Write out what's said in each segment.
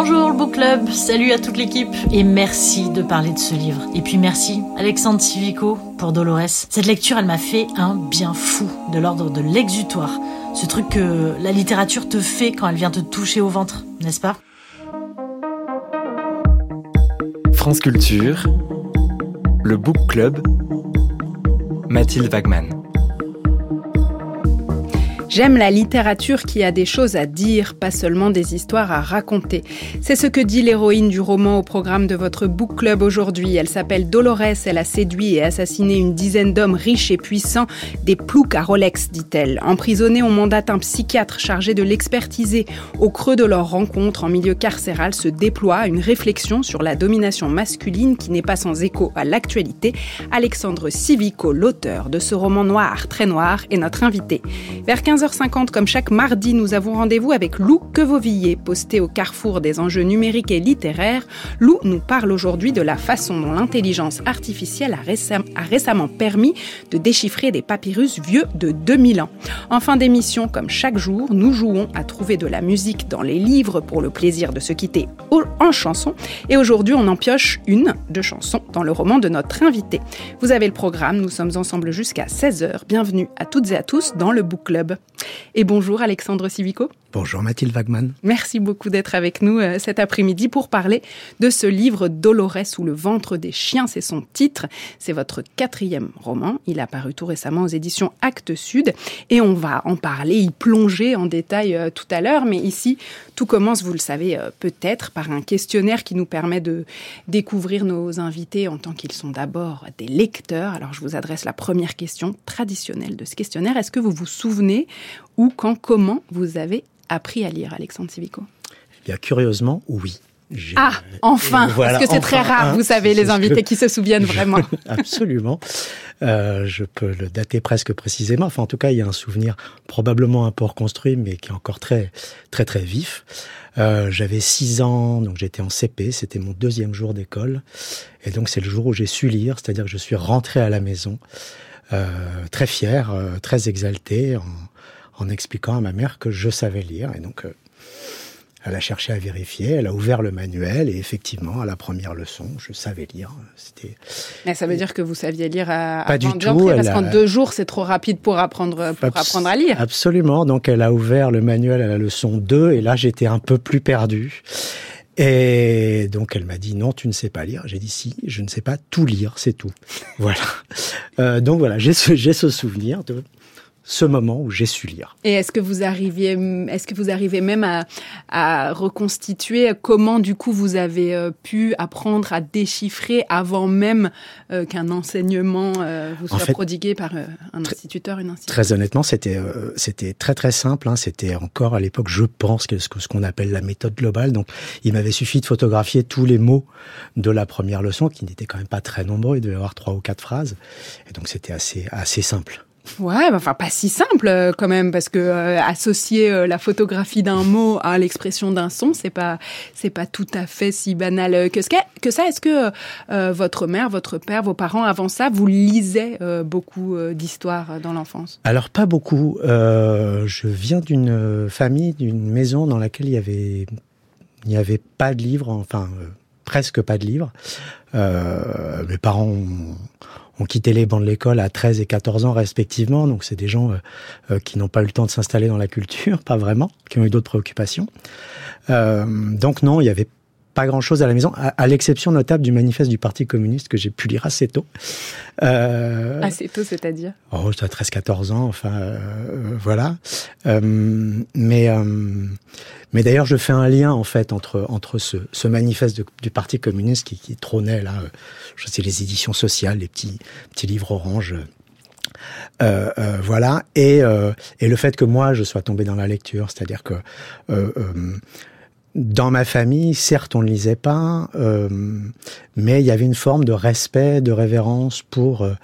Bonjour le book club, salut à toute l'équipe et merci de parler de ce livre. Et puis merci Alexandre Civico pour Dolores. Cette lecture, elle m'a fait un bien fou de l'ordre de l'exutoire. Ce truc que la littérature te fait quand elle vient te toucher au ventre, n'est-ce pas? France Culture, le book club, Mathilde Wagman. J'aime la littérature qui a des choses à dire, pas seulement des histoires à raconter. C'est ce que dit l'héroïne du roman au programme de votre book club aujourd'hui. Elle s'appelle Dolores, elle a séduit et assassiné une dizaine d'hommes riches et puissants, des ploucs à Rolex, dit-elle. Emprisonnée, on mandate un psychiatre chargé de l'expertiser. Au creux de leur rencontre en milieu carcéral se déploie une réflexion sur la domination masculine qui n'est pas sans écho à l'actualité. Alexandre Civico, l'auteur de ce roman noir, très noir, est notre invité. Vers 15 15h50, comme chaque mardi, nous avons rendez-vous avec Lou Quevauvillé, posté au carrefour des enjeux numériques et littéraires. Lou nous parle aujourd'hui de la façon dont l'intelligence artificielle a, récemment permis de déchiffrer des papyrus vieux de 2000 ans. En fin d'émission, comme chaque jour, nous jouons à trouver de la musique dans les livres pour le plaisir de se quitter en chanson. Et aujourd'hui, on en pioche une de chansons dans le roman de notre invité. Vous avez le programme, nous sommes ensemble jusqu'à 16h. Bienvenue à toutes et à tous dans le Book Club. Et bonjour Alexandre Civico. Bonjour Mathilde Wagman. Merci beaucoup d'être avec nous euh, cet après-midi pour parler de ce livre Dolores ou le ventre des chiens. C'est son titre. C'est votre quatrième roman. Il a paru tout récemment aux éditions Actes Sud. Et on va en parler, y plonger en détail euh, tout à l'heure. Mais ici, tout commence, vous le savez euh, peut-être, par un questionnaire qui nous permet de découvrir nos invités en tant qu'ils sont d'abord des lecteurs. Alors je vous adresse la première question traditionnelle de ce questionnaire. Est-ce que vous vous souvenez ou quand, comment vous avez appris à lire, Alexandre Civico Eh bien, curieusement, oui. Ah, enfin, parce que c'est très rare, vous savez, les invités qui se souviennent vraiment. Absolument. Euh, je peux le dater presque précisément. Enfin, en tout cas, il y a un souvenir probablement un peu reconstruit, mais qui est encore très, très, très vif. Euh, J'avais six ans, donc j'étais en CP. C'était mon deuxième jour d'école, et donc c'est le jour où j'ai su lire, c'est-à-dire que je suis rentré à la maison, euh, très fier, euh, très exalté, en, en expliquant à ma mère que je savais lire. Et donc, euh, elle a cherché à vérifier, elle a ouvert le manuel et effectivement, à la première leçon, je savais lire. C'était. Mais ça veut dire que vous saviez lire à, pas du tout. Parce qu'en deux jours, c'est trop rapide pour apprendre, pour apprendre à lire. Absolument. Donc, elle a ouvert le manuel à la leçon 2 et là, j'étais un peu plus perdu. Et donc elle m'a dit non, tu ne sais pas lire. J'ai dit si, je ne sais pas tout lire, c'est tout. voilà. Euh, donc voilà, j'ai ce, ce souvenir de ce moment où j'ai su lire. Et est-ce que vous arriviez, est-ce que vous arrivez même à, à, reconstituer comment du coup vous avez euh, pu apprendre à déchiffrer avant même euh, qu'un enseignement euh, vous soit prodigué par un instituteur, une institutrice Très honnêtement, c'était c'était très très simple. Hein. C'était encore à l'époque, je pense, que ce qu'on appelle la méthode globale. Donc, il m'avait suffi de photographier tous les mots de la première leçon, qui n'étaient quand même pas très nombreux. Il devait y avoir trois ou quatre phrases, et donc c'était assez assez simple. Ouais, enfin pas si simple euh, quand même parce que euh, associer euh, la photographie d'un mot à l'expression d'un son, c'est pas c'est pas tout à fait si banal que ce que ça. Est-ce que votre mère, votre père, vos parents avant ça, vous lisaient beaucoup d'histoires dans l'enfance? Alors pas beaucoup. je viens d'une famille, d'une maison dans laquelle il y avait il n'y avait pas de livres, enfin presque pas de livres. mes parents ont, ont quitté les bancs de l'école à 13 et 14 ans respectivement. Donc c'est des gens euh, euh, qui n'ont pas eu le temps de s'installer dans la culture, pas vraiment, qui ont eu d'autres préoccupations. Euh, donc non, il y avait pas grand-chose à la maison, à, l'exception notable du manifeste du Parti communiste que j'ai pu lire assez tôt. Euh, assez tôt, c'est-à-dire? Oh, j'avais 13-14 ans, enfin, euh, voilà. Euh, mais mais d'ailleurs, je fais un lien en fait entre entre ce, ce manifeste du Parti communiste qui, qui trônait là, je sais les éditions sociales, les petits petits livres orange. Euh, euh, voilà et, euh, et le fait que moi je sois tombé dans la lecture, c'est-à-dire que dans ma famille, certes, on ne lisait pas, euh, mais il y avait une forme de respect, de révérence pour euh,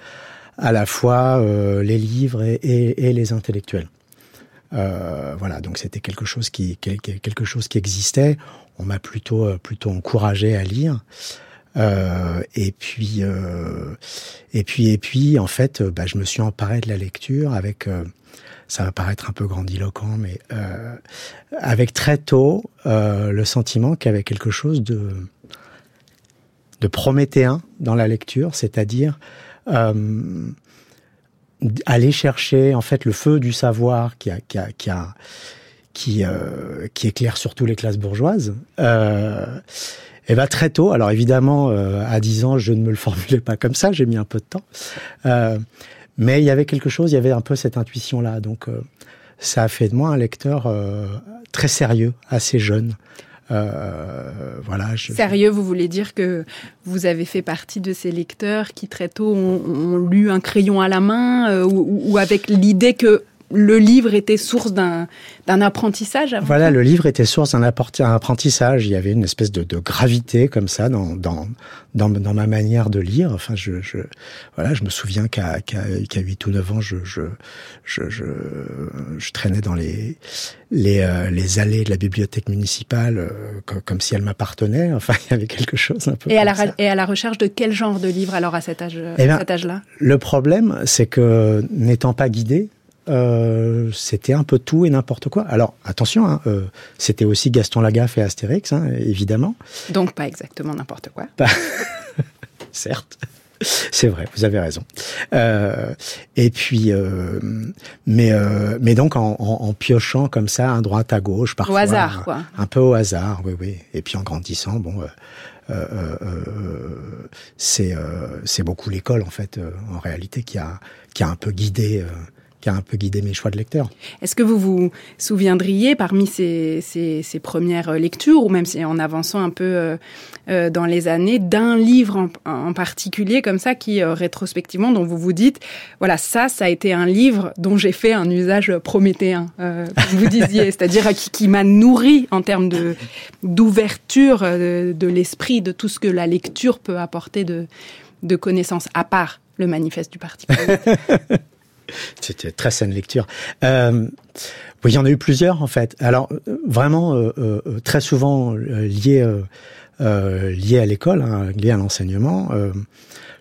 à la fois euh, les livres et, et, et les intellectuels. Euh, voilà, donc c'était quelque chose qui quelque chose qui existait. On m'a plutôt plutôt encouragé à lire. et puis et puis et puis en fait, bah, je me suis emparé de la lecture avec ça va paraître un peu grandiloquent, mais euh, avec très tôt euh, le sentiment qu'il y avait quelque chose de, de prométhéen dans la lecture, c'est-à-dire euh, aller chercher en fait le feu du savoir qui qui qui éclaire surtout les classes bourgeoises. Et bah très tôt, alors évidemment, à 10 ans, je ne me le formulais pas comme ça, j'ai mis un peu de temps. Mais il y avait quelque chose, il y avait un peu cette intuition-là. Donc, euh, ça a fait de moi un lecteur euh, très sérieux, assez jeune. Euh, voilà. Sérieux, vous voulez dire que vous avez fait partie de ces lecteurs qui très tôt ont, lu un crayon à la main euh, ou, avec l'idée que le livre était source d'un apprentissage avant Voilà, le livre était source d'un apprentissage. Il y avait une espèce de, de gravité comme ça dans, dans, dans, dans, ma manière de lire. Enfin, je, je voilà, je me souviens qu'à qu'à qu 8 ou 9 ans, je, je, je, je, traînais dans les, les, euh, les allées de la bibliothèque municipale euh, comme, comme, si elle m'appartenait. Enfin, il y avait quelque chose un peu et à, la, ça. et à la recherche de quel genre de livre alors à cet âge, eh ben, cet âge-là? Le problème, c'est que n'étant pas guidé, euh, c'était un peu tout et n'importe quoi. Alors attention, hein, euh, c'était aussi Gaston Lagaffe et Astérix, hein, évidemment. Donc pas exactement n'importe quoi. Pas... Certes. C'est vrai, vous avez raison. Euh, et puis, euh, mais euh, mais donc en, en, en, piochant comme ça, à droite à gauche, parfois. Au hasard, quoi. Un, peu au hasard, oui, oui. Et puis en grandissant, bon, euh, c'est c'est beaucoup l'école en fait, en réalité, qui a qui a un peu guidé qui a un peu guidé mes choix de lecteur. Est-ce que vous vous souviendriez, parmi ces, ces, ces, premières lectures, ou même si en avançant un peu euh, dans les années, d'un livre en, en, particulier comme ça, qui euh, rétrospectivement, dont vous vous dites, voilà, ça, ça a été un livre dont j'ai fait un usage prométhéen, euh, comme vous disiez, c'est-à-dire qui, qui m'a nourri en termes de d'ouverture de, de l'esprit, de tout ce que la lecture peut apporter de, de connaissances, à part le manifeste du parti. C'était très saine lecture. Euh, oui, il y en a eu plusieurs en fait. Alors vraiment euh, euh, très souvent liés liés à l'école, hein, liés à l'enseignement.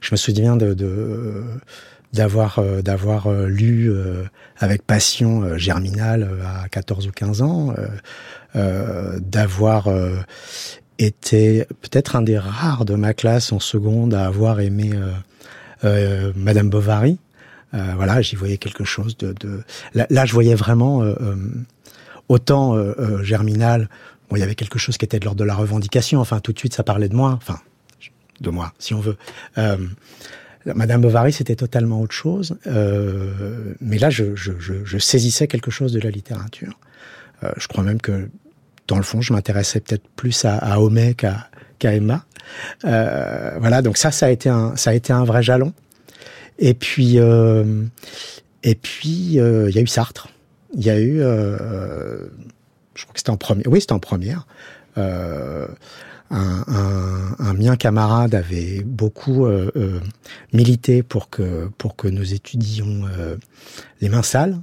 je me souviens de d'avoir d'avoir lu avec passion Germinal à 14 ou 15 ans, d'avoir été peut-être un des rares de ma classe en seconde à avoir aimé Madame Bovary. Euh, voilà, j'y voyais quelque chose de. de... Là, je voyais vraiment euh, euh, autant Germinal. Bon, il y avait quelque chose qui était de l'ordre de la revendication. Enfin, tout de suite, ça parlait de moi. Enfin, de moi, si on veut. Madame Bovary, c'était totalement autre chose. mais là, je, je, je, saisissais quelque chose de la littérature. je crois même que, dans le fond, je m'intéressais peut-être plus à, à Homais qu'à qu Emma. voilà, donc ça, ça a été un, ça a été un vrai jalon. Et puis, euh, et puis, euh, il y a eu Sartre. Il y a eu, euh, je crois que c'était en première. Oui, c'était en première. Euh, un, un, un, mien camarade avait beaucoup euh, euh, milité pour que pour que nous étudions les mains sales.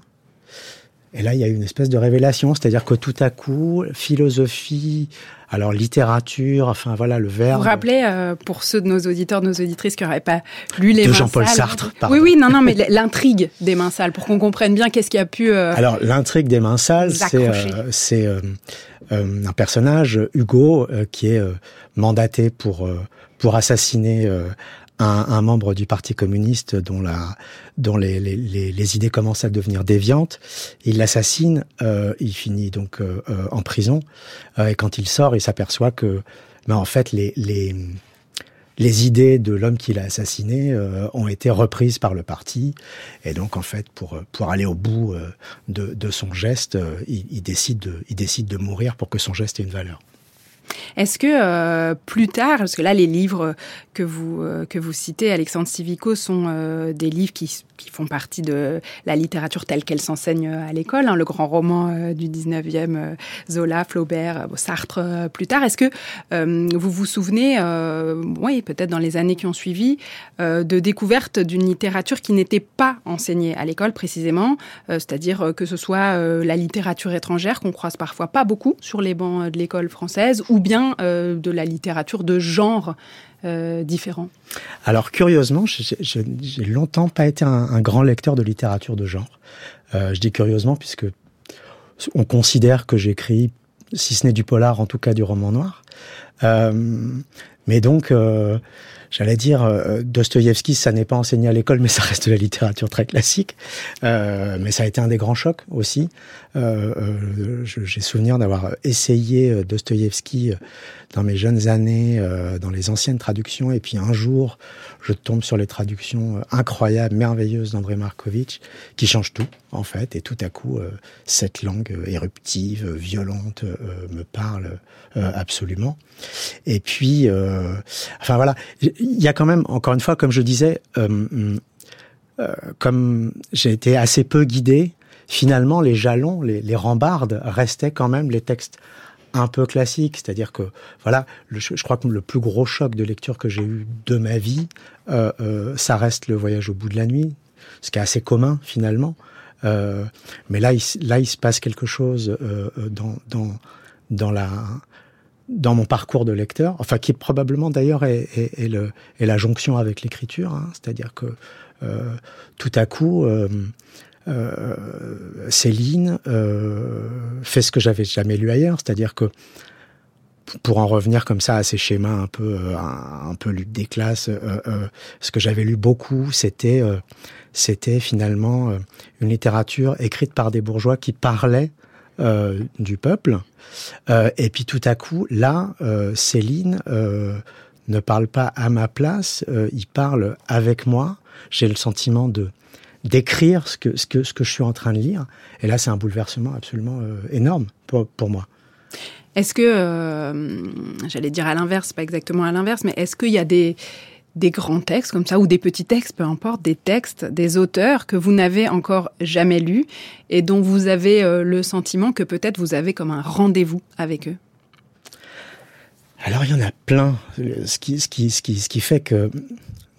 Et là, il y a eu une espèce de révélation, c'est-à-dire que tout à coup, philosophie, alors littérature, enfin voilà, le verbe. Vous rappelez, euh, pour ceux de nos auditeurs, nos auditrices qui n'auraient pas lu les de Jean-Paul. Sartre. Pardon. Oui, oui, non, non, mais l'intrigue des mains sales, pour qu'on comprenne bien qu'est-ce qui a pu. Euh, alors l'intrigue des mains sales, c'est euh, c'est un personnage, Hugo, qui est mandaté pour pour assassiner un, un, membre du Parti communiste dont, les, idées commencent à devenir déviantes. Il l'assassine, euh, il finit donc euh, euh, en prison, et quand il sort, il s'aperçoit que, ben, en fait, les, idées de l'homme qui l'a assassiné ont été reprises par le parti, et donc en fait, pour aller au bout de, son geste, il décide de mourir pour que son geste ait une valeur. Est-ce que euh, plus tard, parce que là les livres que vous euh, que vous citez, Alexandre Civico, sont euh, des livres qui, qui, font partie de la littérature telle qu'elle s'enseigne à l'école, hein, le grand roman euh, du 19e, Zola, Flaubert, Sartre plus tard. Est-ce que vous vous souvenez, oui, peut-être dans les années qui ont suivi, de découverte d'une littérature qui n'était pas enseignée à l'école précisément, c'est-à-dire que ce soit la littérature étrangère qu'on croise parfois pas beaucoup sur les bancs de l'école française, ou bien bien de la littérature de genre différent Alors curieusement, j'ai longtemps pas été un, grand lecteur de littérature de genre. je dis curieusement puisque on considère que j'écris, si ce n'est du polar, en tout cas du roman noir. Mais donc, j'allais dire, euh, Dostoïevski, ça n'est pas enseigné à l'école, mais ça reste de la littérature très classique. Euh, mais ça a été un des grands chocs aussi. Euh, euh J'ai souvenir d'avoir essayé euh, Dostoïevski dans mes jeunes années, dans les anciennes traductions, et puis un jour, je tombe sur les traductions incroyables, merveilleuses d'André Markovitch, qui changent tout, en fait, et tout à coup, cette langue éruptive, violente, me parle absolument. Et puis, enfin voilà, il y a quand même, encore une fois, comme je disais, euh, euh, comme j'ai été assez peu guidé, finalement, les jalons, les, rambardes restaient quand même les textes un peu classiques. C'est-à-dire que, voilà, je, crois que le plus gros choc de lecture que j'ai eu de ma vie, euh, ça reste le voyage au bout de la nuit, ce qui est assez commun finalement. mais là, il, là, il se passe quelque chose dans, dans, dans la dans mon parcours de lecteur, enfin qui probablement d'ailleurs est, est, le, est, la jonction avec l'écriture, hein, c'est-à-dire que euh, tout à coup, euh, euh, Céline euh, fait ce que j'avais jamais lu ailleurs, c'est-à-dire que pour en revenir comme ça à ces schémas un peu euh, lutte des classes, euh, ce que j'avais lu beaucoup, c'était c'était finalement une littérature écrite par des bourgeois qui parlaient euh, du peuple. Euh, et puis tout à coup, là, euh, Céline ne parle pas à ma place, il parle avec moi. J'ai le sentiment de d'écrire ce que, ce, que, ce que je suis en train de lire. Et là, c'est un bouleversement absolument énorme pour, pour moi. Est-ce que, j'allais dire à l'inverse, pas exactement à l'inverse, mais est-ce qu'il y a des, des grands textes comme ça, ou des petits textes, peu importe, des textes, des auteurs que vous n'avez encore jamais lus et dont vous avez euh, le sentiment que peut-être vous avez comme un rendez-vous avec eux? Alors il y en a plein. Ce qui, ce qui, ce qui, ce qui fait que,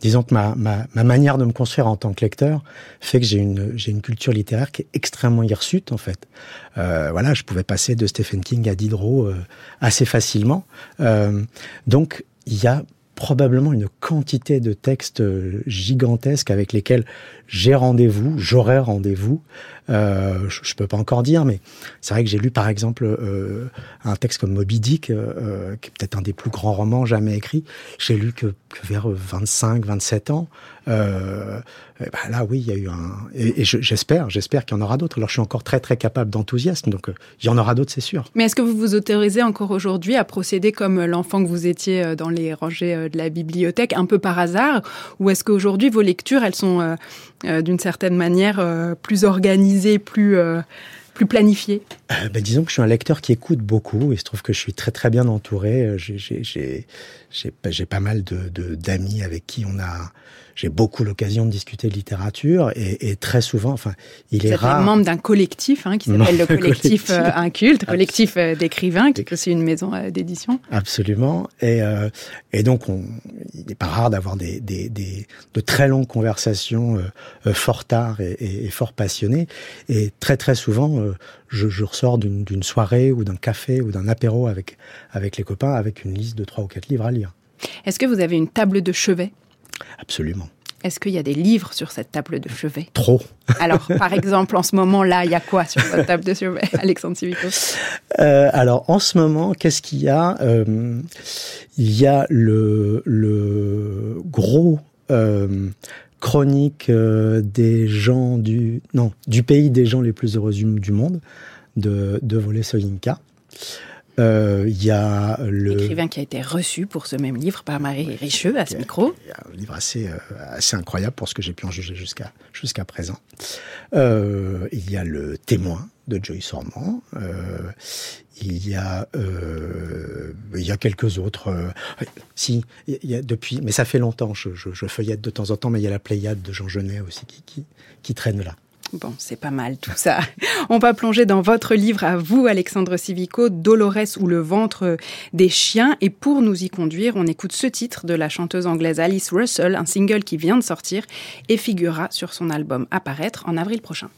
disons que ma, ma, ma, manière de me construire en tant que lecteur fait que j'ai une, une culture littéraire qui est extrêmement hirsute en fait. Euh, voilà, je pouvais passer de Stephen King à Diderot euh, assez facilement. Euh, donc il y a probablement une quantité de textes euh, gigantesques avec lesquels j'ai rendez-vous, j'aurai rendez-vous. Euh, je, je peux pas encore dire, mais c'est vrai que j'ai lu par exemple euh, un texte comme Moby Dick, euh, qui est peut-être un des plus grands romans jamais écrits. J'ai lu que, que vers 25, 27 ans. Euh, bah là, oui, il y a eu un. Et, j'espère, j'espère qu'il y en aura d'autres. Alors, je suis encore très, très capable d'enthousiasme, donc euh, il y en aura d'autres, c'est sûr. Mais est-ce que vous vous autorisez encore aujourd'hui à procéder comme l'enfant que vous étiez euh, dans les rangées euh, de la bibliothèque, un peu par hasard, ou est-ce qu'aujourd'hui vos lectures, elles sont d'une certaine manière plus organisées, plus plus planifiées ben, Disons que je suis un lecteur qui écoute beaucoup et je trouve que je suis très très bien entouré. J'ai pas mal de d'amis avec qui on a j'ai beaucoup l'occasion de discuter de littérature et, et, très souvent, enfin, il est rare. membre d'un collectif hein, qui s'appelle le collectif, euh, Inculte, collectif euh, d'écrivains, qui est aussi une maison euh, d'édition. Absolument. Et, euh, et donc, on, il n'est pas rare d'avoir des, des, des, de très longues conversations euh, fort tard et, et, fort passionnées. Et très très souvent, je, je ressors d'une soirée ou d'un café ou d'un apéro avec avec les copains avec une liste de trois ou quatre livres à lire. Est-ce que vous avez une table de chevet? Absolument. Est-ce qu'il y a des livres sur cette table de chevet? Trop. Alors, par exemple, en ce moment-là, il y a quoi sur votre table de chevet, Alexandre Civico euh, Alors, en ce moment, qu'est-ce qu'il y a? Euh, Il y a le, le gros euh, chronique euh, des gens du non du pays des gens les plus heureux du, monde de, de Soyinka. Euh, il y a le écrivain qui a été reçu pour ce même livre par Marie Richeux à ce micro. Il y a un livre assez euh, assez incroyable pour ce que j'ai pu en juger jusqu'à jusqu'à présent. Euh, il y a le témoin de Joyce Ormand. Il y a il y a quelques autres. Si il y a depuis, mais ça fait longtemps. Je, je, je, feuillette de temps en temps, mais il y a la Pléiade de Jean Genet aussi qui qui, qui traîne là. Bon, c'est pas mal tout ça. On va plonger dans votre livre à vous, Alexandre Civico, Dolores ou le ventre des chiens. Et pour nous y conduire, on écoute ce titre de la chanteuse anglaise Alice Russell, un single qui vient de sortir et figurera sur son album Apparaître en avril prochain.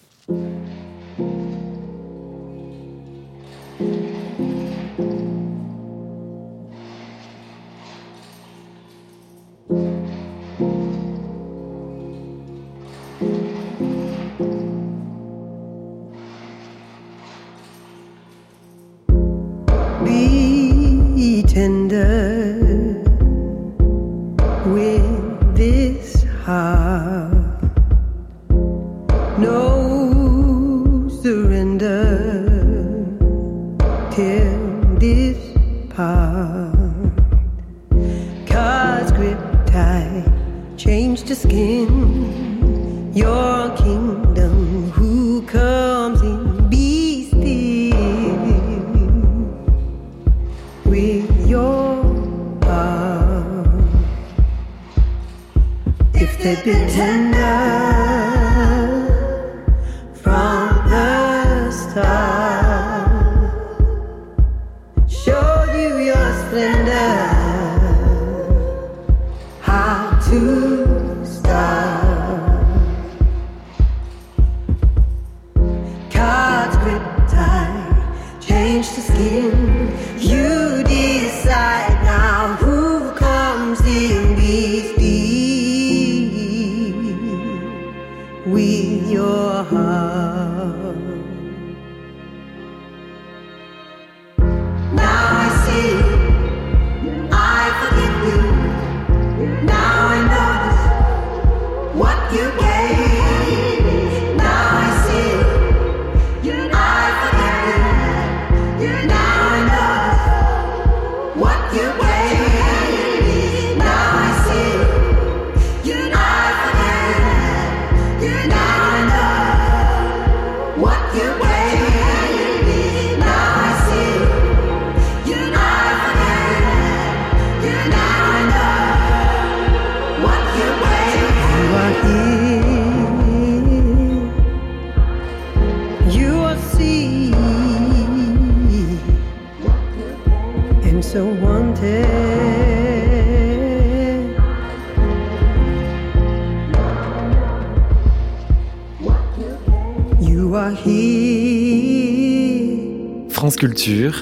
Culture.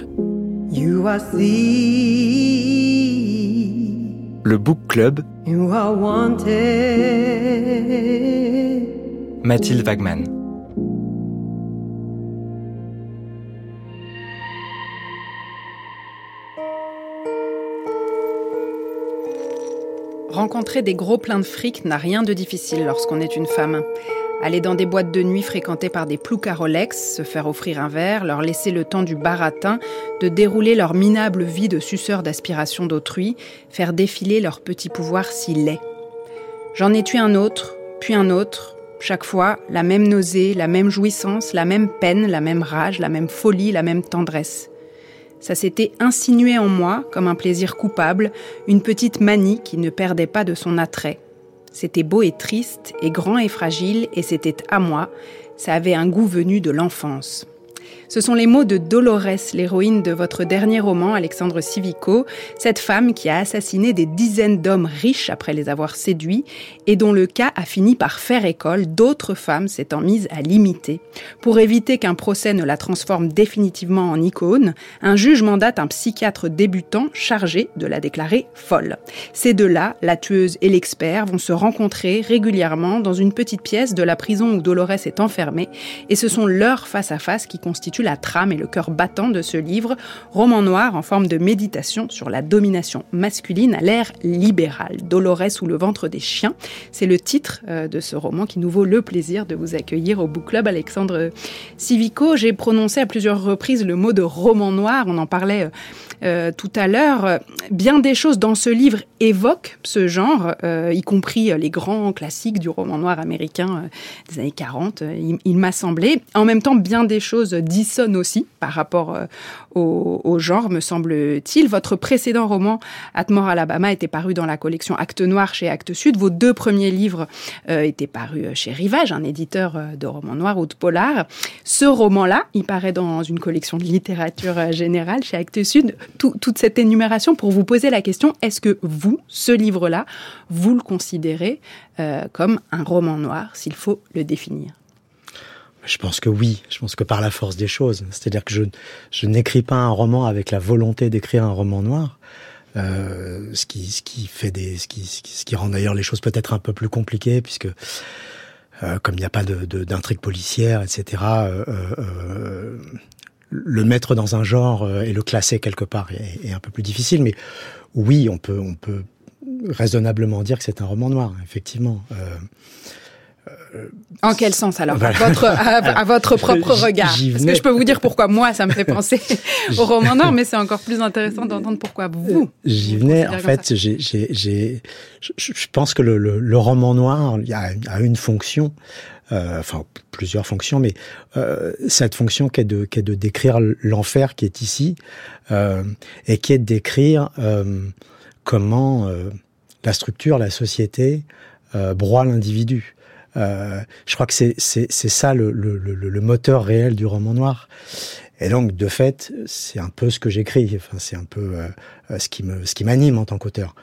You are Le Book Club. You are wanted. Mathilde Wagman. Rencontrer des gros pleins de fric n'a rien de difficile lorsqu'on est une femme. Aller dans des boîtes de nuit fréquentées par des ploucs Rolex, se faire offrir un verre, leur laisser le temps du baratin, de dérouler leur minable vie de suceurs d'aspiration d'autrui, faire défiler leur petit pouvoir si laid. J'en ai tué un autre, puis un autre, chaque fois la même nausée, la même jouissance, la même peine, la même rage, la même folie, la même tendresse. Ça s'était insinué en moi comme un plaisir coupable, une petite manie qui ne perdait pas de son attrait. C'était beau et triste, et grand et fragile, et c'était à moi. Ça avait un goût venu de l'enfance. Ce sont les mots de Dolores, l'héroïne de votre dernier roman, Alexandre Civico, cette femme qui a assassiné des dizaines d'hommes riches après les avoir séduits et dont le cas a fini par faire école, d'autres femmes s'étant mises à l'imiter. Pour éviter qu'un procès ne la transforme définitivement en icône, un juge mandate un psychiatre débutant chargé de la déclarer folle. Ces deux-là, la tueuse et l'expert, vont se rencontrer régulièrement dans une petite pièce de la prison où Dolores est enfermée et ce sont leurs face-à-face qui constituent la trame et le cœur battant de ce livre, roman noir en forme de méditation sur la domination masculine à l'ère libérale. Dolores ou le ventre des chiens, c'est le titre euh, de ce roman qui nous vaut le plaisir de vous accueillir au Book Club Alexandre Civico. J'ai prononcé à plusieurs reprises le mot de roman noir, on en parlait euh, euh, tout à l'heure. Bien des choses dans ce livre évoquent ce genre, y compris les grands classiques du roman noir américain des années 40, il, il m'a semblé. En même temps, bien des choses disent sonne aussi par rapport euh, au, genre, me semble-t-il. Votre précédent roman, Atmore Alabama, était paru dans la collection Acte Noir chez Actes Sud. Vos deux premiers livres euh, étaient parus chez Rivage, un éditeur euh, de romans noirs ou de polar. Ce roman-là, il paraît dans une collection de littérature générale chez Actes Sud. toute cette énumération pour vous poser la question, est-ce que vous, ce livre-là, vous le considérez comme un roman noir, s'il faut le définir? Je pense que oui, je pense que par la force des choses. C'est-à-dire que je, je n'écris pas un roman avec la volonté d'écrire un roman noir. Euh, ce qui ce qui fait des ce qui ce qui rend d'ailleurs les choses peut-être un peu plus compliquées puisque euh, comme il n'y a pas de d'intrigue policière etc euh, euh, le mettre dans un genre euh, et le classer quelque part est, est, un peu plus difficile mais oui on peut on peut raisonnablement dire que c'est un roman noir effectivement En quel sens alors Voilà. à, votre, à, à votre propre regard Parce que je peux vous dire pourquoi moi ça me fait penser au roman noir, mais c'est encore plus intéressant d'entendre pourquoi vous. J'y venais. En fait, j'ai, je, pense que le, le, le roman noir il a, a une fonction, euh, enfin plusieurs fonctions, mais euh, cette fonction qui est de, qui est de décrire l'enfer qui est ici, euh, et qui est de décrire euh, comment euh, la structure, la société euh, broie l'individu. Euh, je crois que c'est, ça le, le, le, le moteur réel du roman noir. Et donc, de fait, c'est un peu ce que j'écris. Enfin, c'est un peu euh, ce qui me, ce qui m'anime en tant qu'auteur.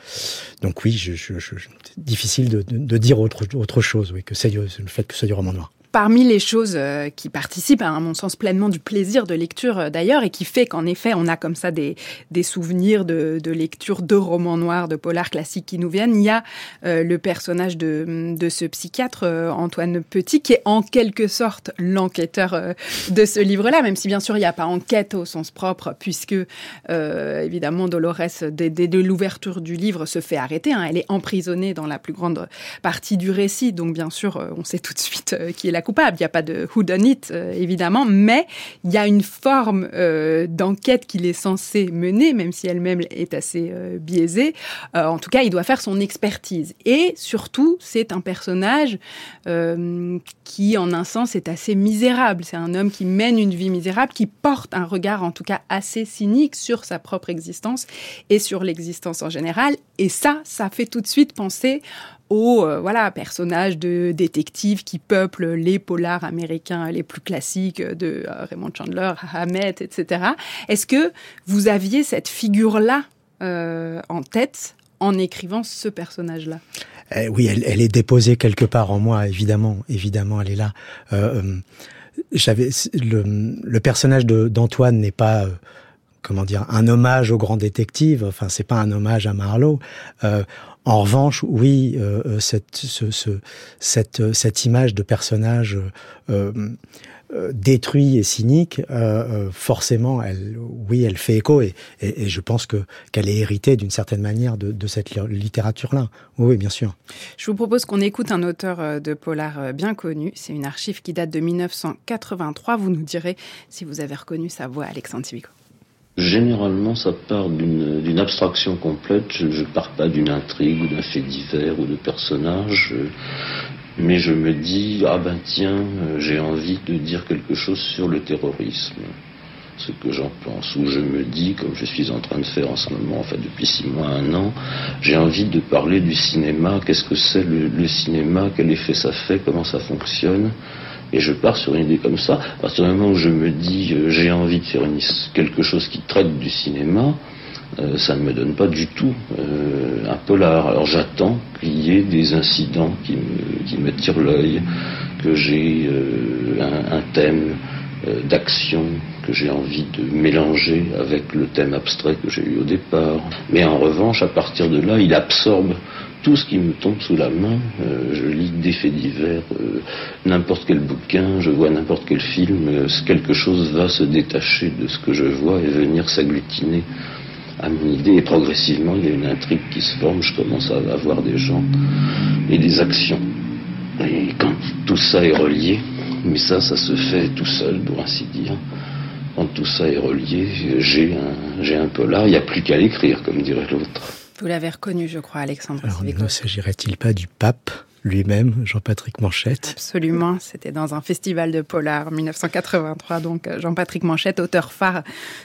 Donc oui, je, je, je, difficile de, de, de dire autre, autre chose, oui, que c'est le fait que c'est du roman noir. Parmi les choses euh, qui participent, à mon sens, pleinement du plaisir de lecture euh, d'ailleurs, et qui fait qu'en effet, on a comme ça des, des souvenirs de, de lecture de romans noirs, de polars classiques qui nous viennent, il y a euh, le personnage de, de ce psychiatre, Antoine Petit, qui est en quelque sorte l'enquêteur de ce livre-là, même si bien sûr il n'y a pas enquête au sens propre, puisque évidemment Dolores, dès, dès de l'ouverture du livre, se fait arrêter. hein. elle est emprisonnée dans la plus grande partie du récit, donc bien sûr, on sait tout de suite qui est la coupable. Il n'y a pas de who done it, euh, évidemment, mais il y a une forme euh, d'enquête qu'il est censé mener, même si elle-même est assez euh, biaisée. En tout cas, il doit faire son expertise. Et surtout, c'est un personnage qui, en un sens, est assez misérable. C'est un homme qui mène une vie misérable, qui porte un regard, en tout cas, assez cynique sur sa propre existence et sur l'existence en général. Et ça, ça fait tout de suite penser aux euh, voilà, personnages de détectives qui peuplent les polars américains les plus classiques de euh, Raymond Chandler, Hammett, etc. Est-ce que vous aviez cette figure-là euh, en tête en écrivant ce personnage-là? Eh oui, elle, est déposée quelque part en moi, évidemment, évidemment, elle est là. Euh, j'avais le, le personnage d'Antoine n'est pas comment dire un hommage au grand détective. Enfin, c'est pas un hommage à Marlowe. Euh, en revanche, oui, euh, euh, cette, ce, ce, cette, image de personnage détruit et cynique, forcément, elle, oui, elle fait écho et, je pense que qu'elle est héritée d'une certaine manière de, de cette li- littérature-là. Oui, bien sûr. Je vous propose qu'on écoute un auteur de polar bien connu. C'est une archive qui date de 1983. Vous nous direz si vous avez reconnu sa voix, Alexandre Tivico. Généralement, ça part d'une abstraction complète. Je ne pars pas d'une intrigue ou d'un fait divers ou de personnage, mais je me dis ah ben tiens, j'ai envie de dire quelque chose sur le terrorisme, ce que j'en pense. Ou je me dis, comme je suis en train de faire en ce moment, enfin depuis six mois, un an, j'ai envie de parler du cinéma. Qu'est-ce que c'est le cinéma? Quel effet ça fait? Comment ça fonctionne? Et je pars sur une idée comme ça. À partir du moment où je me dis euh, j'ai envie de faire quelque chose qui traite du cinéma, euh, ça ne me donne pas du tout euh, un polar. Alors j'attends qu'il y ait des incidents qui me, qui l'œil, que j'ai euh, un, thème d'action que j'ai envie de mélanger avec le thème abstrait que j'ai eu au départ. Mais en revanche, à partir de là, il absorbe tout ce qui me tombe sous la main. Euh, je lis des faits divers, euh, n'importe quel bouquin, je vois n'importe quel film, euh, quelque chose va se détacher de ce que je vois et venir s'agglutiner à mon idée. Et progressivement, il y a une intrigue qui se forme, je commence à avoir des gens et des actions. Et quand tout ça est relié, mais ça, ça se fait tout seul, pour ainsi dire. Quand tout ça est relié, j'ai un, j'ai un polar, il n'y a plus qu'à l'écrire, comme dirait l'autre. Vous l'avez reconnu, je crois, Alexandre Alors, Civico. ne s'agirait-il pas du pape? Lui-même, Jean-Patrick Manchette Absolument, c'était dans un festival de polar en 1983. Donc euh, Jean-Patrick Manchette, auteur phare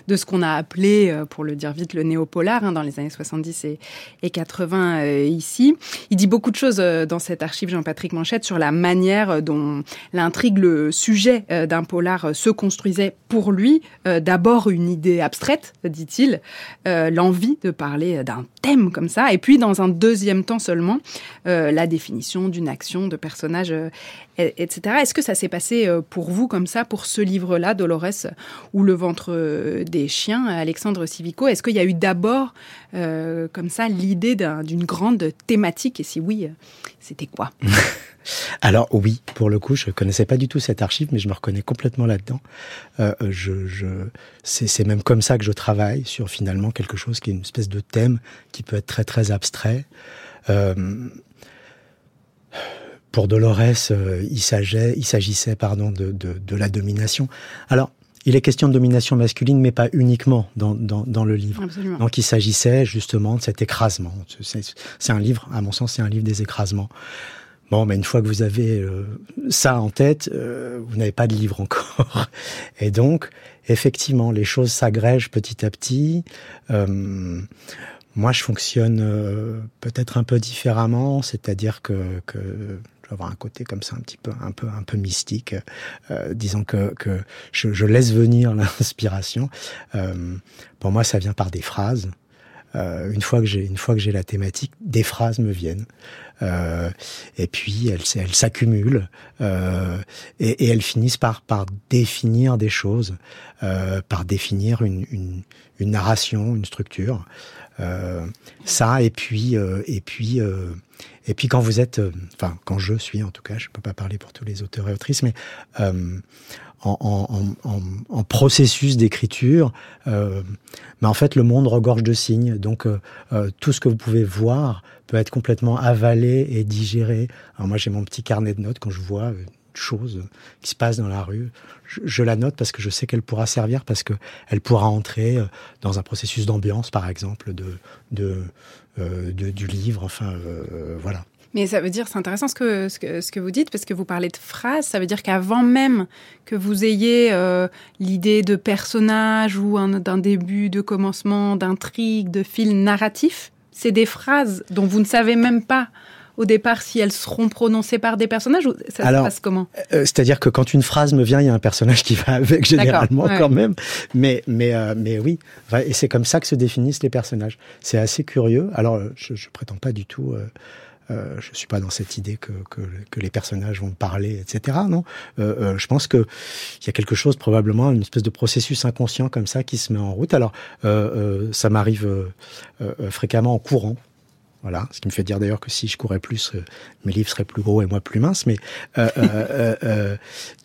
de ce qu'on a appelé, euh, pour le dire vite, le néopolar hein, dans les années 70 et, et 80 euh, ici. Il dit beaucoup de choses dans cette archive Jean-Patrick Manchette sur la manière dont l'intrigue, le sujet d'un polar se construisait pour lui. D'abord une idée abstraite, dit-il, l'envie de parler d'un thème comme ça, et puis dans un deuxième temps seulement, la définition d'une action, de personnage, euh, et- etc. Est-ce que ça s'est passé euh, pour vous comme ça, pour ce livre-là, Dolores, ou Le ventre euh, des chiens, Alexandre Civico? Est-ce qu'il y a eu d'abord, comme ça, l'idée d'un- d'une grande thématique? Et si oui, c'était quoi? Alors oui, pour le coup, je connaissais pas du tout cette archive, mais je me reconnais complètement là-dedans. Je, c'est, même comme ça que je travaille sur finalement quelque chose qui est une espèce de thème qui peut être très très abstrait. Pour Dolores, il s'agissait, il s'agissait pardon de, de, de la domination. Alors il est question de domination masculine, mais pas uniquement dans, dans, dans le livre. Absolument. Donc il s'agissait justement de cet écrasement. C'est un livre, à mon sens, c'est un livre des écrasements. Bon, mais une fois que vous avez euh, ça en tête, euh, vous n'avez pas de livre encore. Et donc, effectivement, les choses s'agrègent petit à petit. Euh, moi, je fonctionne euh, peut-être un peu différemment, c'est-à-dire que, que avoir un côté comme ça un petit peu un peu un peu mystique euh, disons que, que je, laisse venir l'inspiration. Euh, pour moi ça vient par des phrases. Euh, une fois que j'ai une fois que j'ai la thématique des phrases me viennent euh, et puis elles s'accumulent euh, et, elles finissent par définir des choses euh, par définir une, narration une structure ça et puis et puis et puis quand vous êtes, enfin quand je suis en tout cas, je peux pas parler pour tous les auteurs et autrices, mais en, processus d'écriture, mais en fait le monde regorge de signes. Donc tout ce que vous pouvez voir peut être complètement avalé et digéré. Alors moi j'ai mon petit carnet de notes quand je vois une chose qui se passe dans la rue, je, la note parce que je sais qu'elle pourra servir, parce que elle pourra entrer euh, dans un processus d'ambiance, par exemple, de, de, euh, du livre. Enfin, euh, voilà. Mais ça veut dire, c'est intéressant ce que, ce, que, ce que vous dites, parce que vous parlez de phrases, ça veut dire qu'avant même que vous ayez l'idée de personnage ou d'un début, de commencement, d'intrigue, de fil narratif, c'est des phrases dont vous ne savez même pas au départ si elles seront prononcées par des personnages ou ça Alors, se passe comment euh, C'est-à-dire que quand une phrase me vient, il y a un personnage qui va avec généralement ouais. quand même. Mais mais euh, mais oui, et c'est comme ça que se définissent les personnages. C'est assez curieux. Alors je, je prétends pas du tout. Euh, euh, je suis pas dans cette idée que, les personnages vont parler, etc. Non, euh, euh, je pense que il y a quelque chose probablement une espèce de processus inconscient comme ça qui se met en route. Alors ça m'arrive fréquemment en courant. Voilà, ce qui me fait dire d'ailleurs que si je courais plus, mes livres seraient plus gros et moi plus minces. Mais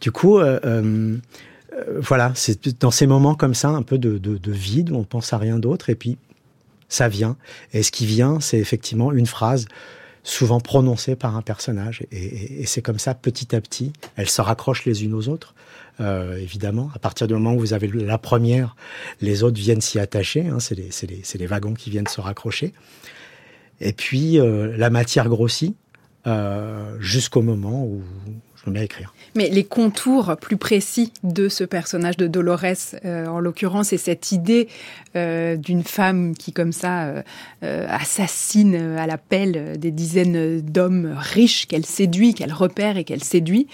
du coup, voilà, c'est dans ces moments comme ça, un peu de, de, de vide, où on pense à rien d'autre, et puis ça vient. Et ce qui vient, c'est effectivement une phrase souvent prononcée par un personnage, et, et, et c'est comme ça, petit à petit, elles se raccrochent les unes aux autres. Euh, évidemment. À partir du moment où vous avez la première, les autres viennent s'y attacher. Hein, c'est les, wagons qui viennent se raccrocher. Et puis euh, la matière grossit euh, jusqu'au moment où je me mets à écrire. Mais les contours plus précis de ce personnage de Dolores, euh, en l'occurrence, et cette idée euh, d'une femme qui, comme ça, assassine à la pelle des dizaines d'hommes riches qu'elle séduit, qu'elle repère et qu'elle séduit,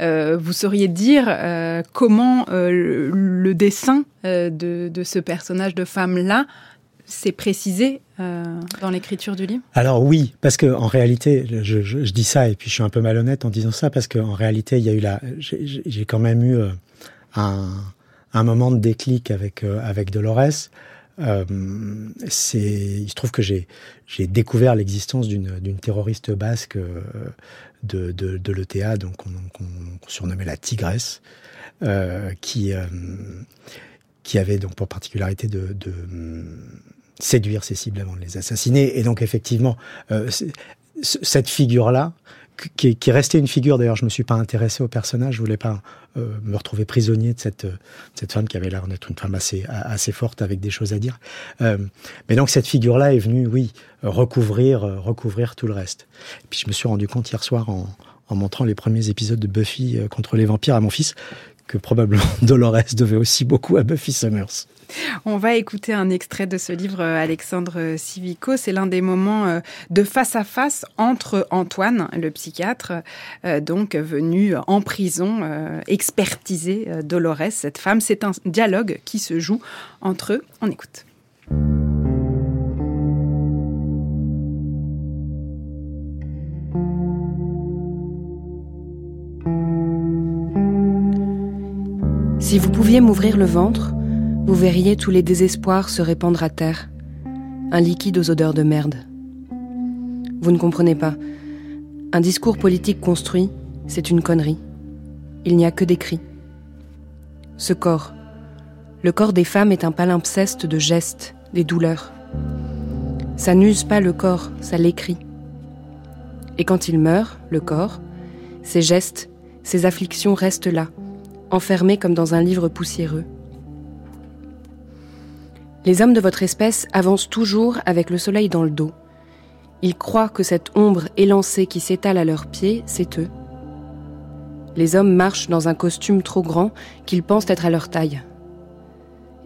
vous sauriez dire comment le dessin de, de, ce personnage de femme-là c'est précisé euh, dans l'écriture du livre? Alors oui, parce que en réalité, je, dis ça et puis je suis un peu malhonnête en disant ça parce qu'en réalité, il y a eu la, j'ai quand même eu euh, un, moment de déclic avec euh, avec Dolores. Il se trouve que j'ai découvert l'existence d'une d'une terroriste basque de de, l'ETA, donc qu'on qu qu surnommait la Tigresse, qui qui avait donc pour particularité de séduire ses cibles avant de les assassiner. Et donc effectivement, euh, cette figure-là, qui, qui est restée une figure, d'ailleurs je me suis pas intéressé au personnage, je voulais pas euh, me retrouver prisonnier de cette, cette femme qui avait l'air d'être une femme assez, assez forte avec des choses à dire. Euh, mais donc cette figure-là est venue, oui, recouvrir, recouvrir tout le reste. Et puis je me suis rendu compte hier soir en, en montrant les premiers épisodes de Buffy contre les vampires à mon fils que probablement Dolores devait aussi beaucoup à Buffy Summers. On va écouter un extrait de ce livre, Alexandre Civico. C'est l'un des moments de face à face entre Antoine, le psychiatre, donc venu en prison, expertiser Dolores, cette femme. C'est un dialogue qui se joue entre eux. On écoute. Si vous pouviez m'ouvrir le ventre, vous verriez tous les désespoirs se répandre à terre, un liquide aux odeurs de merde. Vous ne comprenez pas. Un discours politique construit, c'est une connerie. Il n'y a que des cris. Ce corps, le corps des femmes est un palimpseste de gestes, des douleurs. Ça n'use pas le corps, ça l'écrit. Et quand il meurt, le corps, ses gestes, ses afflictions restent là, enfermés comme dans un livre poussiéreux. Les hommes de votre espèce avancent toujours avec le soleil dans le dos. Ils croient que cette ombre élancée qui s'étale à leurs pieds, c'est eux. Les hommes marchent dans un costume trop grand qu'ils pensent être à leur taille.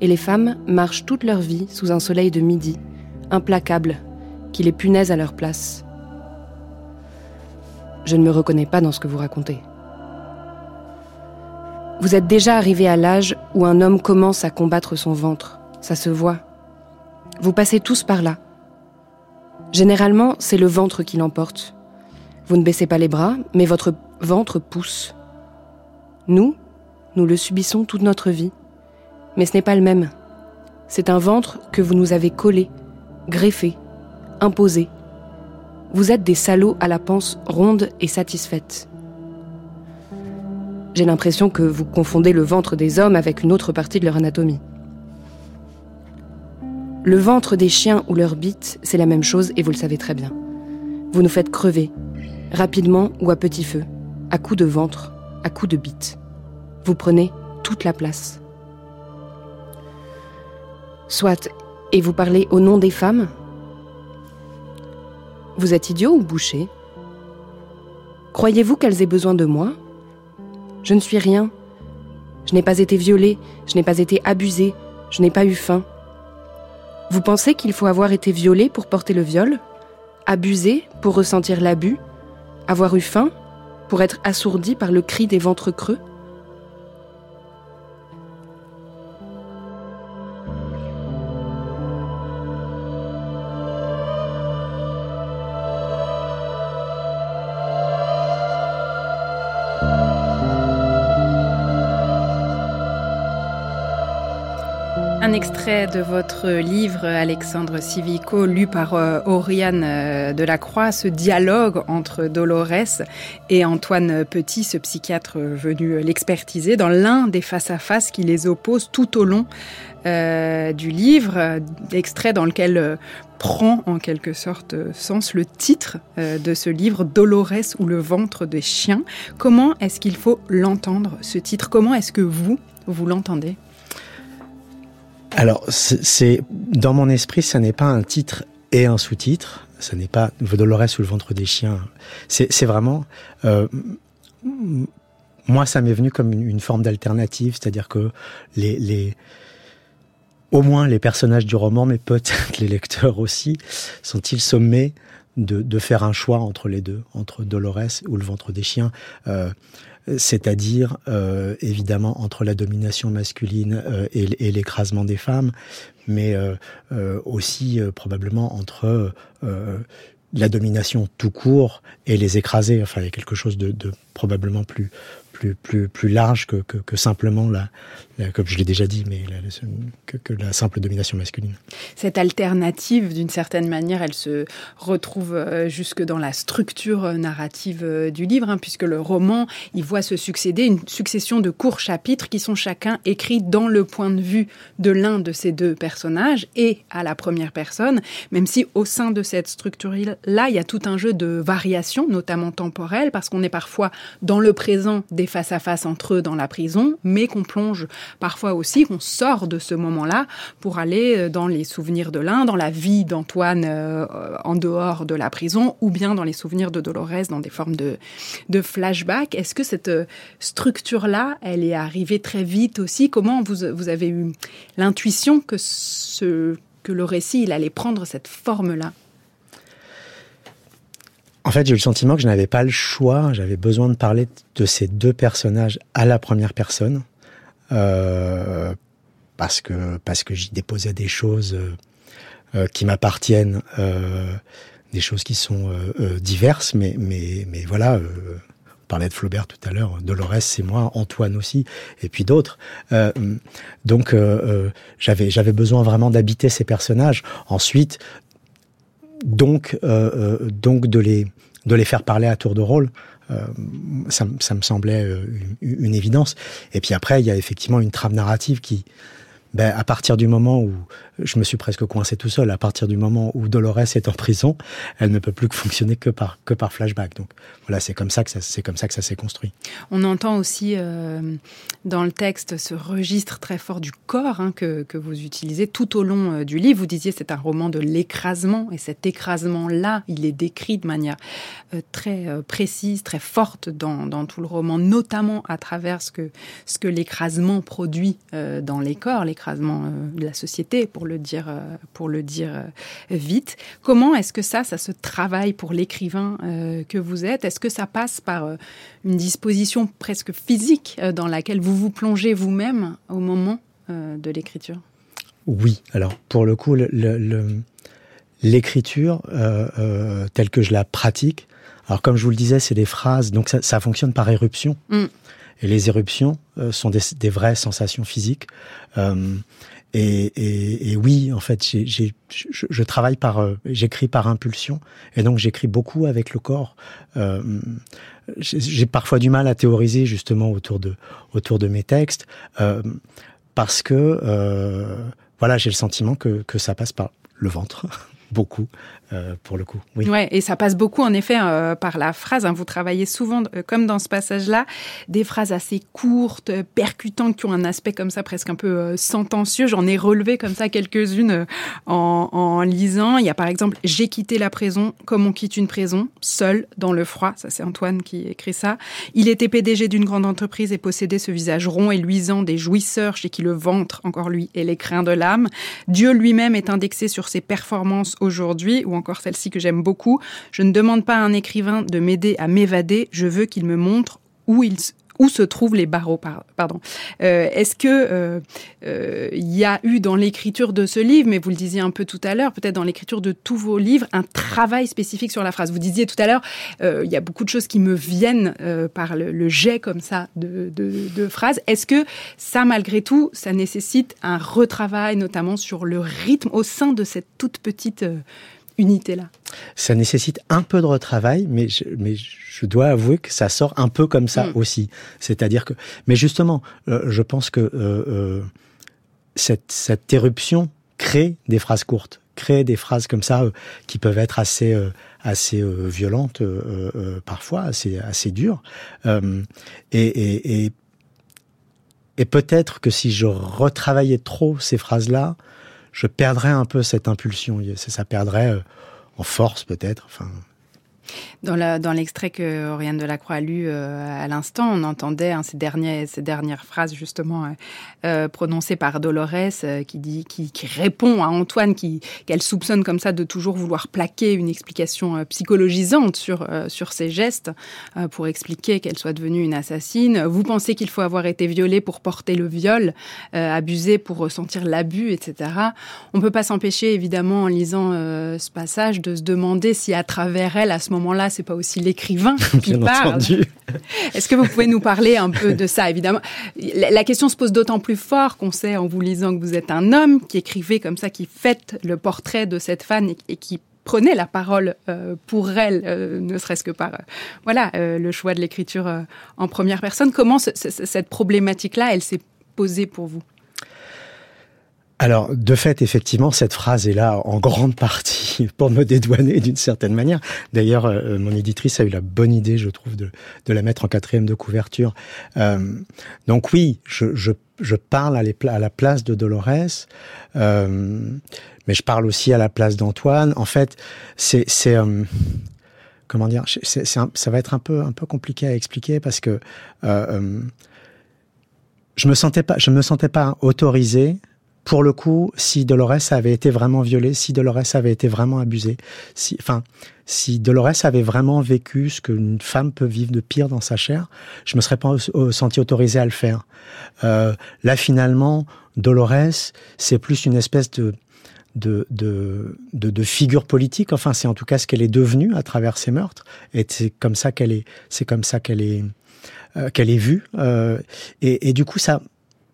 Et les femmes marchent toute leur vie sous un soleil de midi, implacable, qui les punaise à leur place. Je ne me reconnais pas dans ce que vous racontez. Vous êtes déjà arrivé à l'âge où un homme commence à combattre son ventre. Ça se voit. Vous passez tous par là. Généralement, c'est le ventre qui l'emporte. Vous ne baissez pas les bras, mais votre ventre pousse. Nous, nous le subissons toute notre vie. Mais ce n'est pas le même. C'est un ventre que vous nous avez collé, greffé, imposé. Vous êtes des salauds à la panse ronde et satisfaite. J'ai l'impression que vous confondez le ventre des hommes avec une autre partie de leur anatomie. Le ventre des chiens ou leur bite, c'est la même chose et vous le savez très bien. Vous nous faites crever, rapidement ou à petit feu, à coups de ventre, à coups de bite. Vous prenez toute la place. Soit, et vous parlez au nom des femmes? Vous êtes idiot ou bouché Croyez-vous qu'elles aient besoin de moi? Je ne suis rien. Je n'ai pas été violée, je n'ai pas été abusée, je n'ai pas eu faim. Vous pensez qu'il faut avoir été violé pour porter le viol? Abusé pour ressentir l'abus? Avoir eu faim pour être assourdi par le cri des ventres creux? Extrait de votre livre, Alexandre Civico, lu par euh, Oriane euh, Delacroix, ce dialogue entre Dolores et Antoine Petit, ce psychiatre venu l'expertiser, dans l'un des face-à-face qui les oppose tout au long euh, du livre, extrait dans lequel prend en quelque sorte sens le titre de ce livre, Dolores ou le ventre des chiens. Comment est-ce qu'il faut l'entendre, ce titre? Comment est-ce que vous, vous l'entendez? Alors, c'est dans mon esprit, ça n'est pas un titre et un sous-titre. Ça n'est pas Dolores ou le ventre des chiens. C'est vraiment. euh, moi, ça m'est venu comme une, une forme d'alternative, c'est-à-dire que les, les, au moins les personnages du roman, mais peut-être les lecteurs aussi, sont-ils sommés de, de faire un choix entre les deux, entre Dolores ou le ventre des chiens, euh, c'est-à-dire euh, évidemment entre la domination masculine euh, et, l'écrasement des femmes, mais euh, euh, aussi euh, probablement entre la domination tout court et les écraser. Enfin, il y a quelque chose de, de probablement plus plus plus plus large que que, simplement la, comme je l'ai déjà dit, mais la- que, la simple domination masculine. Cette alternative, d'une certaine manière, elle se retrouve euh, jusque dans la structure euh, narrative euh, du livre, hein, puisque le roman, il voit se succéder une succession de courts chapitres qui sont chacun écrits dans le point de vue de l'un de ces deux personnages et à la première personne, même si au sein de cette structure-là, il y a tout un jeu de variations, notamment temporelles, parce qu'on est parfois dans le présent des face-à-face entre eux dans la prison, mais qu'on plonge parfois aussi, qu'on sort de ce moment-là pour aller euh, dans les souvenirs de l'un, dans la vie d'Antoine euh, en dehors de la prison, ou bien dans les souvenirs de Dolores dans des formes de, de flashback. Est-ce que cette euh, structure-là, elle est arrivée très vite aussi? Comment vous, vous avez eu l'intuition que, ce, que le récit, il allait prendre cette forme-là? En fait, j'ai eu le sentiment que je n'avais pas le choix. J'avais besoin de parler de ces deux personnages à la première personne. Euh, parce que, parce que j'y déposais des choses euh, euh, qui m'appartiennent, euh, des choses qui sont euh, diverses, mais, mais, mais voilà. On parlait de Flaubert tout à l'heure, Dolores c'est moi, Antoine aussi, et puis d'autres. Donc j'avais j'avais besoin vraiment d'habiter ces personnages. Ensuite, donc euh, euh, donc de les de les faire parler à tour de rôle euh, ça, me- ça me semblait euh, une, une évidence. Et puis après il y a effectivement une trame narrative qui ben, à partir du moment où je me suis presque coincé tout seul, à partir du moment où Dolores est en prison, elle ne peut plus fonctionner que par que par flashback. Donc voilà, c'est comme ça que ça c'est comme ça que ça s'est construit. On entend aussi euh, dans le texte ce registre très fort du corps hein, que, que vous utilisez tout au long euh, du livre. Vous disiez c'est un roman de l'écrasement et cet écrasement là, il est décrit de manière euh, très précise, très forte dans, dans tout le roman, notamment à travers ce que ce que l'écrasement produit dans les corps, euh, de la société, pour le dire, euh, pour le dire euh, vite. Comment est-ce que ça, ça se travaille pour l'écrivain que vous êtes? Est-ce que ça passe par une disposition presque physique dans laquelle vous vous plongez vous-même au moment de l'écriture? Oui. Alors pour le coup, le- le- le- l'écriture euh, euh, telle que je la pratique. Alors comme je vous le disais, c'est des phrases, donc ça, ça fonctionne par éruption. Mm. Et les éruptions euh, sont des, des vraies sensations physiques. Euh, et, et, et oui, en fait, je, je travaille par, euh, j'écris par impulsion, et donc j'écris beaucoup avec le corps. Euh, j'ai, j'ai parfois du mal à théoriser justement autour de autour de mes textes, euh, parce que euh, voilà, j'ai le sentiment que que ça passe par le ventre, beaucoup euh, pour le coup. Oui. Ouais, et ça passe beaucoup en effet euh, par la phrase. hein. Vous travaillez souvent, euh, comme dans ce passage-là, des phrases assez courtes, percutantes, qui ont un aspect comme ça presque un peu sentencieux. J'en ai relevé comme ça quelques-unes en, lisant. Il y a par exemple J'ai quitté la prison comme on quitte une prison, seul dans le froid. Ça c'est Antoine qui écrit ça. Il était PDG d'une grande entreprise et possédait ce visage rond et luisant des jouisseurs chez qui le ventre, encore lui, est l'écrin de l'âme. Dieu lui-même est indexé sur ses performances aujourd'hui, ou encore celle-ci que j'aime beaucoup. Je ne demande pas à un écrivain de m'aider à m'évader, je veux qu'il me montre où il où se trouvent les barreaux, par- pardon. Euh, Est-ce que euh, euh, il y a eu dans l'écriture de ce livre, mais vous le disiez un peu tout à l'heure, peut-être dans l'écriture de tous vos livres, un travail spécifique sur la phrase? Vous disiez tout à l'heure, euh, il y a beaucoup de choses qui me viennent euh, par le, le jet comme ça de, de, de phrases. Est-ce que ça, malgré tout, ça nécessite un retravail, notamment sur le rythme au sein de cette toute petite euh, unité-là Ça nécessite un peu de retravail, mais je, mais je dois avouer que ça sort un peu comme ça Mm. aussi. C'est-à-dire que, mais justement, euh, je pense que euh, euh, cette, cette éruption crée des phrases courtes, crée des phrases comme ça euh, qui peuvent être assez euh, assez violentes euh, euh, parfois, assez assez dures. Euh, et et, et, et peut-être que si je retravaillais trop ces phrases-là, je perdrais un peu cette impulsion. Ça, perdrait euh, en force peut-être. Enfin, Dans l'extrait que Oriane Delacroix a lu euh, à l'instant, on entendait hein, ces, dernières phrases justement euh, euh, prononcées par Dolores qui, répond à Antoine, qu'elle soupçonne comme ça de toujours vouloir plaquer une explication psychologisante sur, ses gestes pour expliquer qu'elle soit devenue une assassine. Vous pensez qu'il faut avoir été violée pour porter le viol, abusé pour ressentir l'abus, etc. On peut pas s'empêcher, évidemment, en lisant ce passage, de se demander si à travers elle, à ce moment-là, c'est pas aussi l'écrivain qui bien parle. entendu. Est-ce que vous pouvez nous parler un peu de ça, évidemment? La question se pose d'autant plus fort qu'on sait, en vous lisant, que vous êtes un homme qui écrivait comme ça, qui fait le portrait de cette femme et, et qui prenait la parole euh, pour elle, euh, ne serait-ce que par euh, voilà le choix de l'écriture en première personne. Comment ce- ce- cette problématique-là, elle s'est posée pour vous? Alors, de fait, effectivement, cette phrase est là en grande partie pour me dédouaner d'une certaine manière. D'ailleurs, euh, mon éditrice a eu la bonne idée, je trouve, de, de la mettre en quatrième de couverture. Euh, donc oui, je, je, je parle à, la place de Dolores, euh, mais je parle aussi à la place d'Antoine. En fait, c'est... euh, comment dire Ça va être un peu, un peu compliqué à expliquer parce que... euh, euh, je me sentais pas, je me sentais pas autorisé pour le coup, si Dolores avait été vraiment violée, si Dolores avait été vraiment abusée, si, enfin, si Dolores avait vraiment vécu ce qu'une femme peut vivre de pire dans sa chair, je me serais pas senti autorisé à le faire. Euh, là, finalement, Dolores, c'est plus une espèce de de, de, de, figure politique. Enfin, c'est en tout cas ce qu'elle est devenue à travers ses meurtres. Et c'est comme ça qu'elle est, c'est comme ça qu'elle est, euh, qu'elle est vue. Euh, et, et du coup, ça,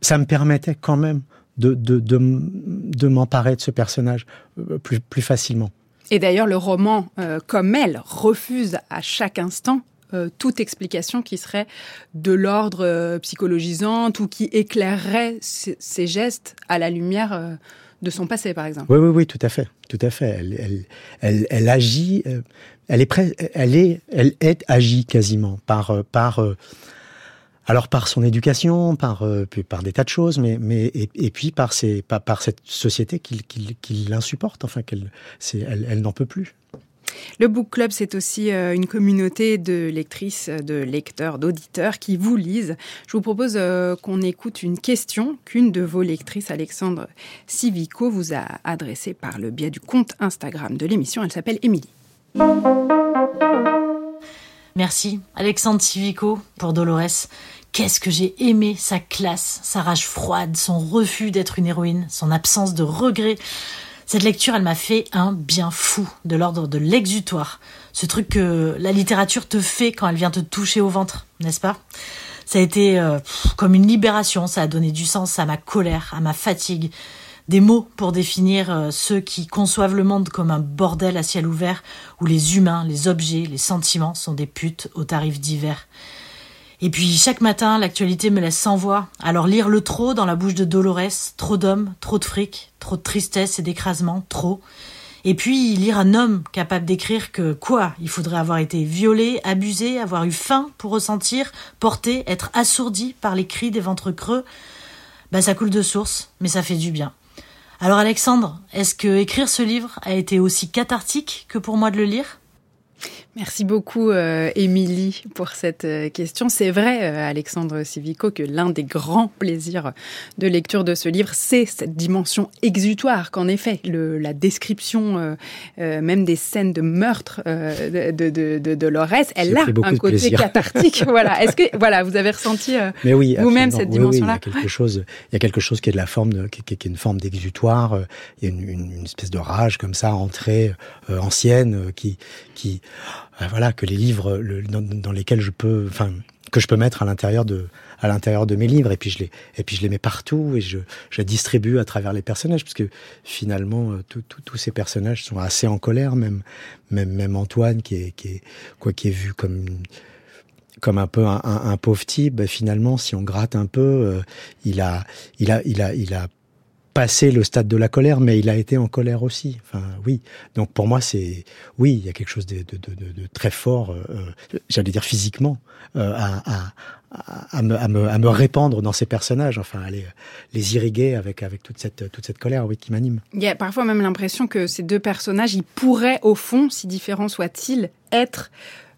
ça me permettait quand même de, de, de, m'emparer de ce personnage euh, plus, plus facilement. Et d'ailleurs, le roman, euh, comme elle, refuse à chaque instant euh, toute explication qui serait de l'ordre euh, psychologisant ou qui éclairerait ses gestes à la lumière euh, de son passé, par exemple. Oui, oui, oui, tout à fait, tout à fait. Elle, elle, elle, elle agit, elle est, elle est, elle est agie quasiment par, par alors par son éducation, par, euh, par des tas de choses, mais, mais et, puis par, par, cette société qui, qui, l'insupporte, enfin qu'elle elle, elle n'en peut plus. Le Book Club, c'est aussi euh, une communauté de lectrices, de lecteurs, d'auditeurs qui vous lisent. Je vous propose euh, qu'on écoute une question qu'une de vos lectrices, Alexandre Civico, vous a adressée par le biais du compte Instagram de l'émission. Elle s'appelle Émilie. Merci, Alexandre Civico, pour Dolores. Qu'est-ce que j'ai aimé sa classe, sa rage froide, son refus d'être une héroïne, son absence de regret. Cette lecture, elle m'a fait un bien fou, de l'ordre de l'exutoire. Ce truc que la littérature te fait quand elle vient te toucher au ventre, n'est-ce pas? Ça a été euh, comme une libération, ça a donné du sens à ma colère, à ma fatigue, des mots pour définir euh, ceux qui conçoivent le monde comme un bordel à ciel ouvert où les humains, les objets, les sentiments sont des putes aux tarifs divers. Et puis chaque matin, l'actualité me laisse sans voix. Alors lire le trop dans la bouche de Dolores, trop d'hommes, trop de fric, trop de tristesse et d'écrasement, trop. Et puis lire un homme capable d'écrire que quoi Il faudrait avoir été violé, abusé, avoir eu faim pour ressentir, porter, être assourdi par les cris des ventres creux. Bah ça coule de source, mais ça fait du bien. Alors Alexandre, est-ce que écrire ce livre a été aussi cathartique que pour moi de le lire? Merci beaucoup, euh, Émilie, pour cette euh, question. C'est vrai, euh, Alexandre Civico, que l'un des grands plaisirs de lecture de ce livre, c'est cette dimension exutoire qu'en effet, le, la description même des scènes de meurtre de, de, de, de Dolores, elle a un côté cathartique. voilà. Est-ce que voilà, vous avez ressenti oui, vous-même cette dimension-là oui, il y a quelque chose, il y a quelque chose qui est de la forme, de, qui, qui, qui, est une forme d'exutoire. Il y a une, une, une, espèce de rage comme ça, entrée ancienne, qui qui euh, voilà que les livres dans, lesquels je peux enfin que je peux mettre à l'intérieur de à l'intérieur de mes livres. Et puis je les et puis je les mets partout et je je distribue à travers les personnages parce que finalement euh, tous ces personnages sont assez en colère même même même Antoine qui est qui est quoi qui est vu comme comme un peu un, un, un pauvre type, ben finalement, si on gratte un peu, euh, il a, il a, il a, il a passé le stade de la colère, mais il a été en colère aussi. Enfin, oui. Donc pour moi, c'est oui, il y a quelque chose de, de, de, de très fort, euh, j'allais dire physiquement, euh, à, à, à, me, à, me, à me répandre dans ces personnages. Enfin, les, les irriguer avec avec toute cette toute cette colère, oui, qui m'anime. Il y a parfois même l'impression que ces deux personnages, ils pourraient au fond, si différents soient-ils, être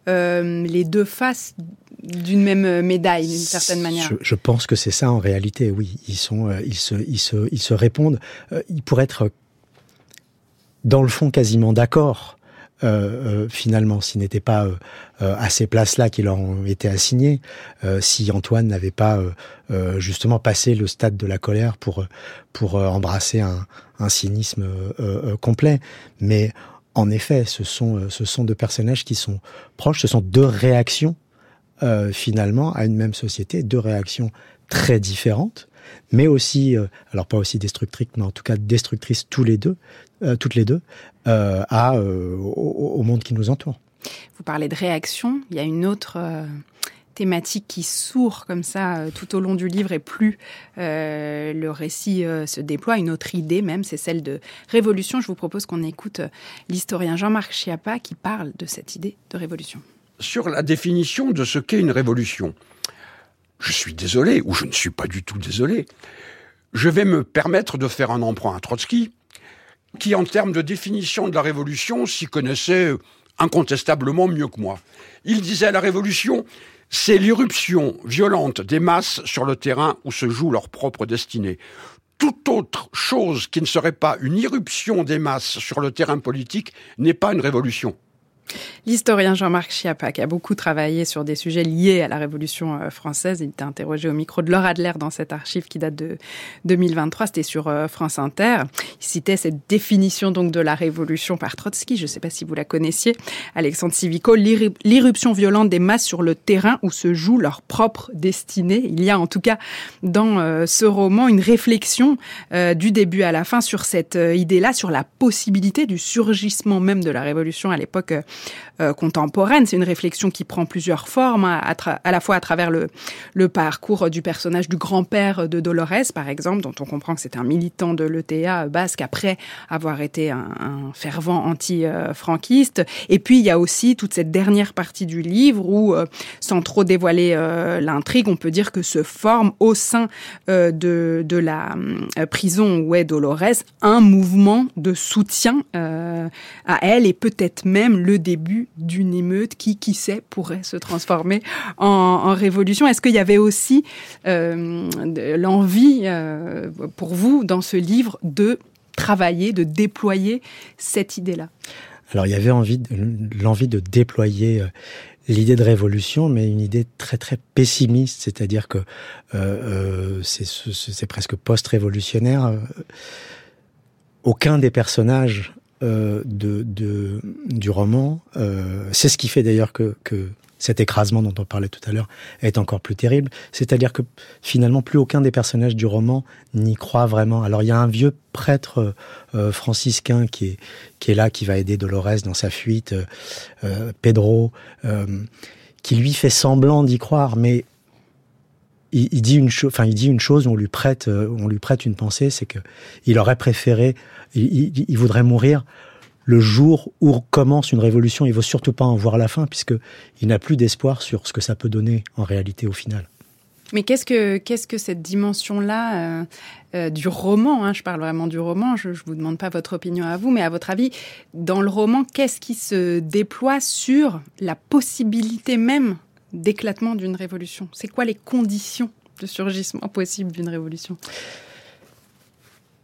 euh, les deux faces d'une même médaille d'une certaine manière. Je, pense que c'est ça en réalité. Oui, ils euh, se, répondent. Euh, ils pourraient être dans le fond quasiment d'accord. Euh, finalement, s'ils n'étaient pas à ces places-là qui leur ont été assignées, si Antoine n'avait pas justement passé le stade de la colère pour pour embrasser un, un cynisme complet, mais en effet, ce sont, ce sont deux personnages qui sont proches, ce sont deux réactions euh, finalement à une même société, deux réactions très différentes, mais aussi, euh, alors pas aussi destructrices, mais en tout cas destructrices tous les deux, euh, toutes les deux, euh, à, euh, au, au, monde qui nous entoure. Vous parlez de réaction, il y a une autre euh, thématique qui sourd comme ça euh, tout au long du livre et plus euh, le récit euh, se déploie, une autre idée même, c'est celle de révolution. Je vous propose qu'on écoute l'historien Jean-Marc Chiappa qui parle de cette idée de révolution. Sur la définition de ce qu'est une révolution, je suis désolé, ou je ne suis pas du tout désolé, je vais me permettre de faire un emprunt à Trotsky, qui en termes de définition de la révolution s'y connaissait incontestablement mieux que moi. Il disait la révolution, c'est l'irruption violente des masses sur le terrain où se joue leur propre destinée. Toute autre chose qui ne serait pas une irruption des masses sur le terrain politique n'est pas une révolution. L'historien Jean-Marc Chiappa, qui a beaucoup travaillé sur des sujets liés à la Révolution euh, française, il était interrogé au micro de Laura Adler dans cette archive qui date de 2023, c'était sur euh, France Inter. Il citait cette définition donc de la Révolution par Trotsky, je ne sais pas si vous la connaissiez, Alexandre Civico, l'irruption violente des masses sur le terrain où se joue leur propre destinée. Il y a en tout cas dans euh, ce roman une réflexion du début à la fin sur cette idée-là, sur la possibilité du surgissement même de la Révolution à l'époque contemporaine. C'est une réflexion qui prend plusieurs formes, à, à, la fois à travers le, parcours du personnage du grand-père de Dolores, par exemple, dont on comprend que c'est un militant de l'ETA basque après avoir été un, fervent anti-franquiste. Et puis il y a aussi toute cette dernière partie du livre où, sans trop dévoiler l'intrigue, on peut dire que se forme au sein de, de la prison où est Dolores un mouvement de soutien euh, à elle et peut-être même le début d'une émeute qui, qui sait, pourrait se transformer en, révolution. Est-ce qu'il y avait aussi euh, l'envie euh, pour vous dans ce livre de travailler, de déployer cette idée-là? Alors il y avait envie, l'envie de déployer euh, l'idée de révolution, mais une idée très très pessimiste, c'est-à-dire que c'est presque post-révolutionnaire. Aucun des personnages de, de, du roman, euh, c'est ce qui fait d'ailleurs que, que cet écrasement dont on parlait tout à l'heure est encore plus terrible. C'est-à-dire que finalement, plus aucun des personnages du roman n'y croit vraiment. Alors il y a un vieux prêtre euh, franciscain qui est, qui est là, qui va aider Dolores dans sa fuite, euh, euh, Pedro, euh, qui lui fait semblant d'y croire, mais il, il dit une chose, enfin il dit une chose, on lui prête, euh, on lui prête une pensée, c'est que il aurait préféré, il, il, il voudrait mourir le jour où commence une révolution, il ne veut surtout pas en voir la fin, puisqu'il n'a plus d'espoir sur ce que ça peut donner en réalité au final. Mais qu'est-ce que, qu'est-ce que cette dimension-là euh, euh, du roman hein, Je parle vraiment du roman, je ne vous demande pas votre opinion à vous, mais à votre avis, dans le roman, qu'est-ce qui se déploie sur la possibilité même d'éclatement d'une révolution C'est quoi les conditions de surgissement possible d'une révolution?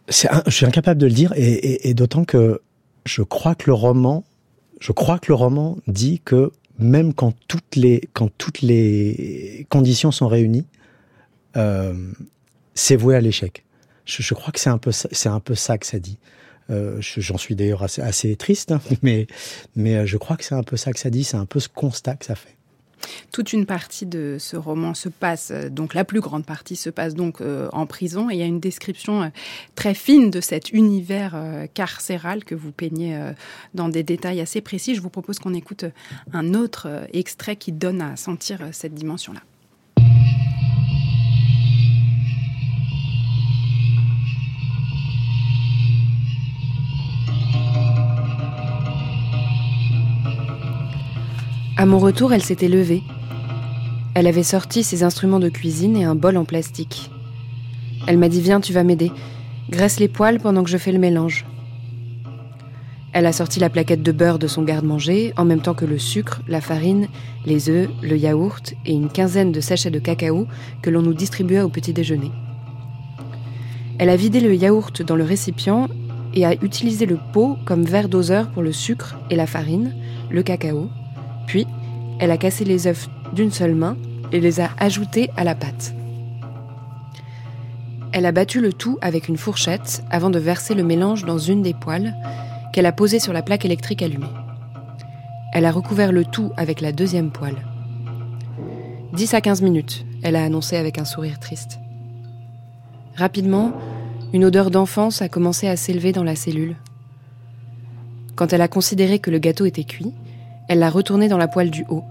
Je suis incapable de le dire, et, d'autant que je crois que le roman, je crois que le roman dit que même quand toutes les, quand toutes les conditions sont réunies, euh, c'est voué à l'échec. Je, crois que c'est un peu, c'est un peu ça que ça dit. Euh, j'en suis d'ailleurs assez, triste, hein, mais, mais je crois que c'est un peu ça que ça dit. C'est un peu ce constat que ça fait. Toute une partie de ce roman se passe, euh, donc la plus grande partie se passe donc euh, en prison et il y a une description euh, très fine de cet univers carcéral que vous peignez dans des détails assez précis. Je vous propose qu'on écoute un autre extrait qui donne à sentir cette dimension-là. À mon retour, elle s'était levée. Elle avait sorti ses instruments de cuisine et un bol en plastique. Elle m'a dit Viens, tu vas m'aider. Graisse les poils pendant que je fais le mélange. Elle a sorti la plaquette de beurre de son garde-manger, en même temps que le sucre, la farine, les œufs, le yaourt et une quinzaine de sachets de cacao que l'on nous distribua au petit déjeuner. Elle a vidé le yaourt dans le récipient et a utilisé le pot comme verre doseur pour le sucre et la farine, le cacao, puis, elle a cassé les œufs d'une seule main et les a ajoutés à la pâte. Elle a battu le tout avec une fourchette avant de verser le mélange dans une des poêles qu'elle a posée sur la plaque électrique allumée. Elle a recouvert le tout avec la deuxième poêle. 10 à 15 minutes, elle a annoncé avec un sourire triste. Rapidement, une odeur d'enfance a commencé à s'élever dans la cellule. Quand elle a considéré que le gâteau était cuit, elle l'a retourné dans la poêle du haut.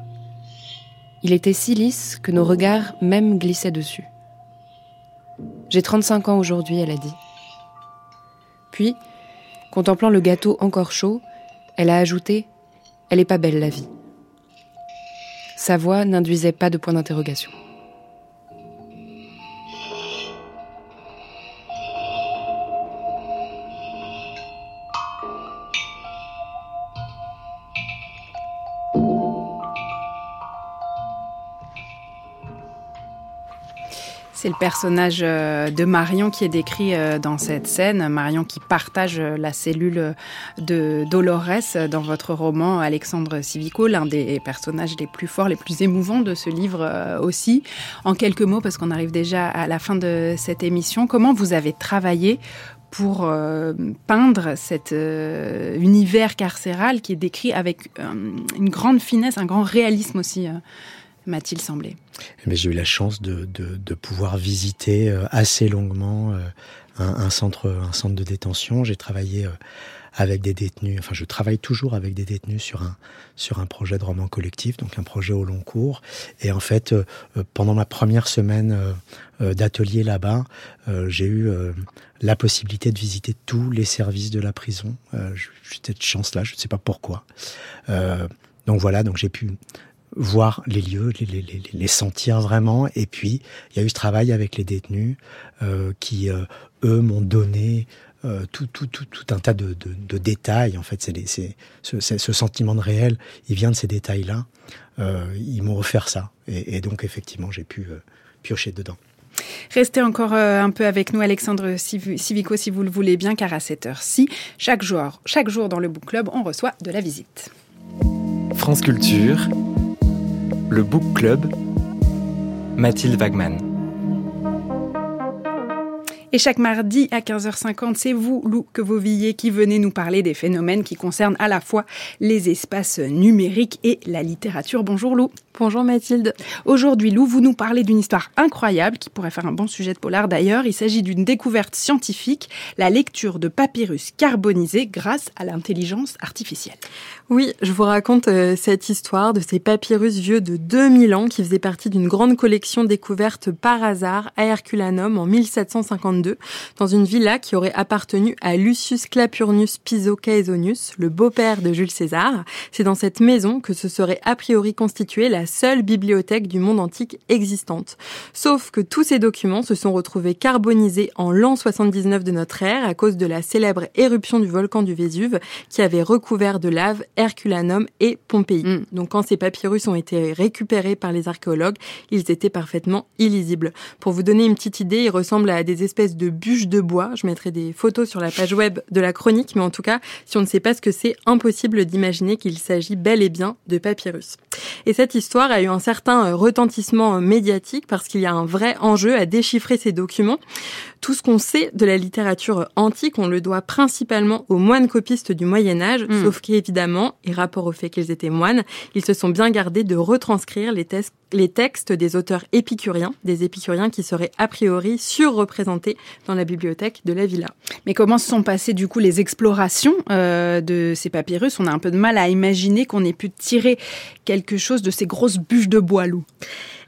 Il était si lisse que nos regards même glissaient dessus. J'ai 35 ans aujourd'hui, elle a dit. Puis, contemplant le gâteau encore chaud, elle a ajouté Elle est pas belle la vie. Sa voix n'induisait pas de point d'interrogation. C'est le personnage euh, de Marion qui est décrit euh, dans cette scène. Marion qui partage euh, la cellule de Dolores dans votre roman Alexandre Civico, l'un des personnages les plus forts, les plus émouvants de ce livre aussi. En quelques mots, parce qu'on arrive déjà à la fin de cette émission, comment vous avez travaillé pour peindre cet univers carcéral qui est décrit avec une grande finesse, un grand réalisme aussi, m'a-t-il semblé. Mais j'ai eu la chance de, de, pouvoir visiter assez longuement un, un, centre, un centre de détention. J'ai travaillé avec des détenus. Enfin, je travaille toujours avec des détenus sur un sur un projet de roman collectif, donc un projet au long cours. Et en fait, euh, pendant ma première semaine d'atelier là-bas, j'ai eu la possibilité de visiter tous les services de la prison. J'étais de chance là, je ne sais pas pourquoi. donc voilà, donc j'ai pu voir les lieux, les, les, les, sentir vraiment. Et puis, il y a eu ce travail avec les détenus euh, qui, euh, eux, m'ont donné euh, tout, tout, tout, tout, un tas de, de, de détails. En fait, c'est ce, ce, sentiment de réel, il vient de ces détails-là. Euh, ils m'ont offert ça. Et, et donc, effectivement, j'ai pu euh, piocher dedans. Restez encore un peu avec nous, Alexandre Civico, si vous le voulez bien, car à cette heure-ci, chaque jour, chaque jour dans le Book Club, on reçoit de la visite. France Culture, le Book Club, Mathilde Wagman. Et chaque mardi à 15h50, c'est vous, Lou, que vous villez, qui venez nous parler des phénomènes qui concernent à la fois les espaces numériques et la littérature. Bonjour Lou. Bonjour Mathilde. Aujourd'hui, Lou, vous nous parlez d'une histoire incroyable qui pourrait faire un bon sujet de polar d'ailleurs. Il s'agit d'une découverte scientifique, la lecture de papyrus carbonisés grâce à l'intelligence artificielle. Oui, je vous raconte euh, cette histoire de ces papyrus vieux de 2000 ans qui faisaient partie d'une grande collection découverte par hasard à Herculanum en 1752 dans une villa qui aurait appartenu à Lucius Clapurnius Piso Caesonius, le beau-père de Jules César. C'est dans cette maison que se serait a priori constituée la seule bibliothèque du monde antique existante. Sauf que tous ces documents se sont retrouvés carbonisés en l'an 79 de notre ère à cause de la célèbre éruption du volcan du Vésuve qui avait recouvert de lave Herculanum et Pompéi. Mm. Donc quand ces papyrus ont été récupérés par les archéologues, ils étaient parfaitement illisibles. Pour vous donner une petite idée, ils ressemblent à des espèces de bûches de bois. Je mettrai des photos sur la page web de la chronique, mais en tout cas, si on ne sait pas ce que c'est, impossible d'imaginer qu'il s'agit bel et bien de papyrus. Et cette histoire a eu un certain retentissement médiatique parce qu'il y a un vrai enjeu à déchiffrer ces documents. Tout ce qu'on sait de la littérature antique, on le doit principalement aux moines copistes du Moyen Âge, hmm. sauf qu'évidemment, et rapport au fait qu'ils étaient moines, ils se sont bien gardés de retranscrire les, les textes des auteurs épicuriens, des épicuriens qui seraient a priori surreprésentés dans la bibliothèque de la villa. Mais comment se sont passées du coup les explorations euh, de ces papyrus? On a un peu de mal à imaginer qu'on ait pu tirer quelque chose de ces grosses bûches de bois loup.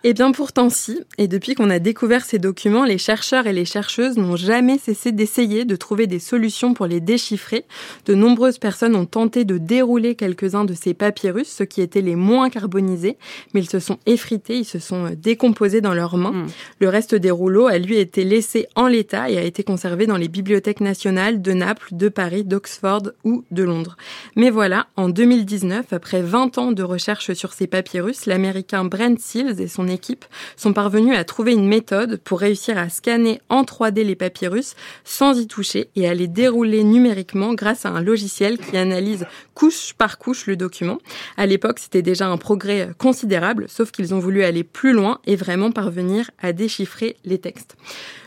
Eh bien pourtant si, et depuis qu'on a découvert ces documents, les chercheurs et les chercheuses n'ont jamais cessé d'essayer de trouver des solutions pour les déchiffrer. De nombreuses personnes ont tenté de dérouler quelques-uns de ces papyrus, ceux qui étaient les moins carbonisés, mais ils se sont effrités, ils se sont euh, décomposés dans leurs mains. Hmm. Le reste des rouleaux a lui été laissé en l'état et a été conservé dans les bibliothèques nationales de Naples, de Paris, d'Oxford ou de Londres. Mais voilà, en 2019, après 20 ans de recherche sur ces papyrus, l'américain Brent Seals et son équipe sont parvenus à trouver une méthode pour réussir à scanner en 3D les papyrus sans y toucher et à les dérouler numériquement grâce à un logiciel qui analyse couche par couche le document. À l'époque, c'était déjà un progrès considérable, sauf qu'ils ont voulu aller plus loin et vraiment parvenir à déchiffrer les textes.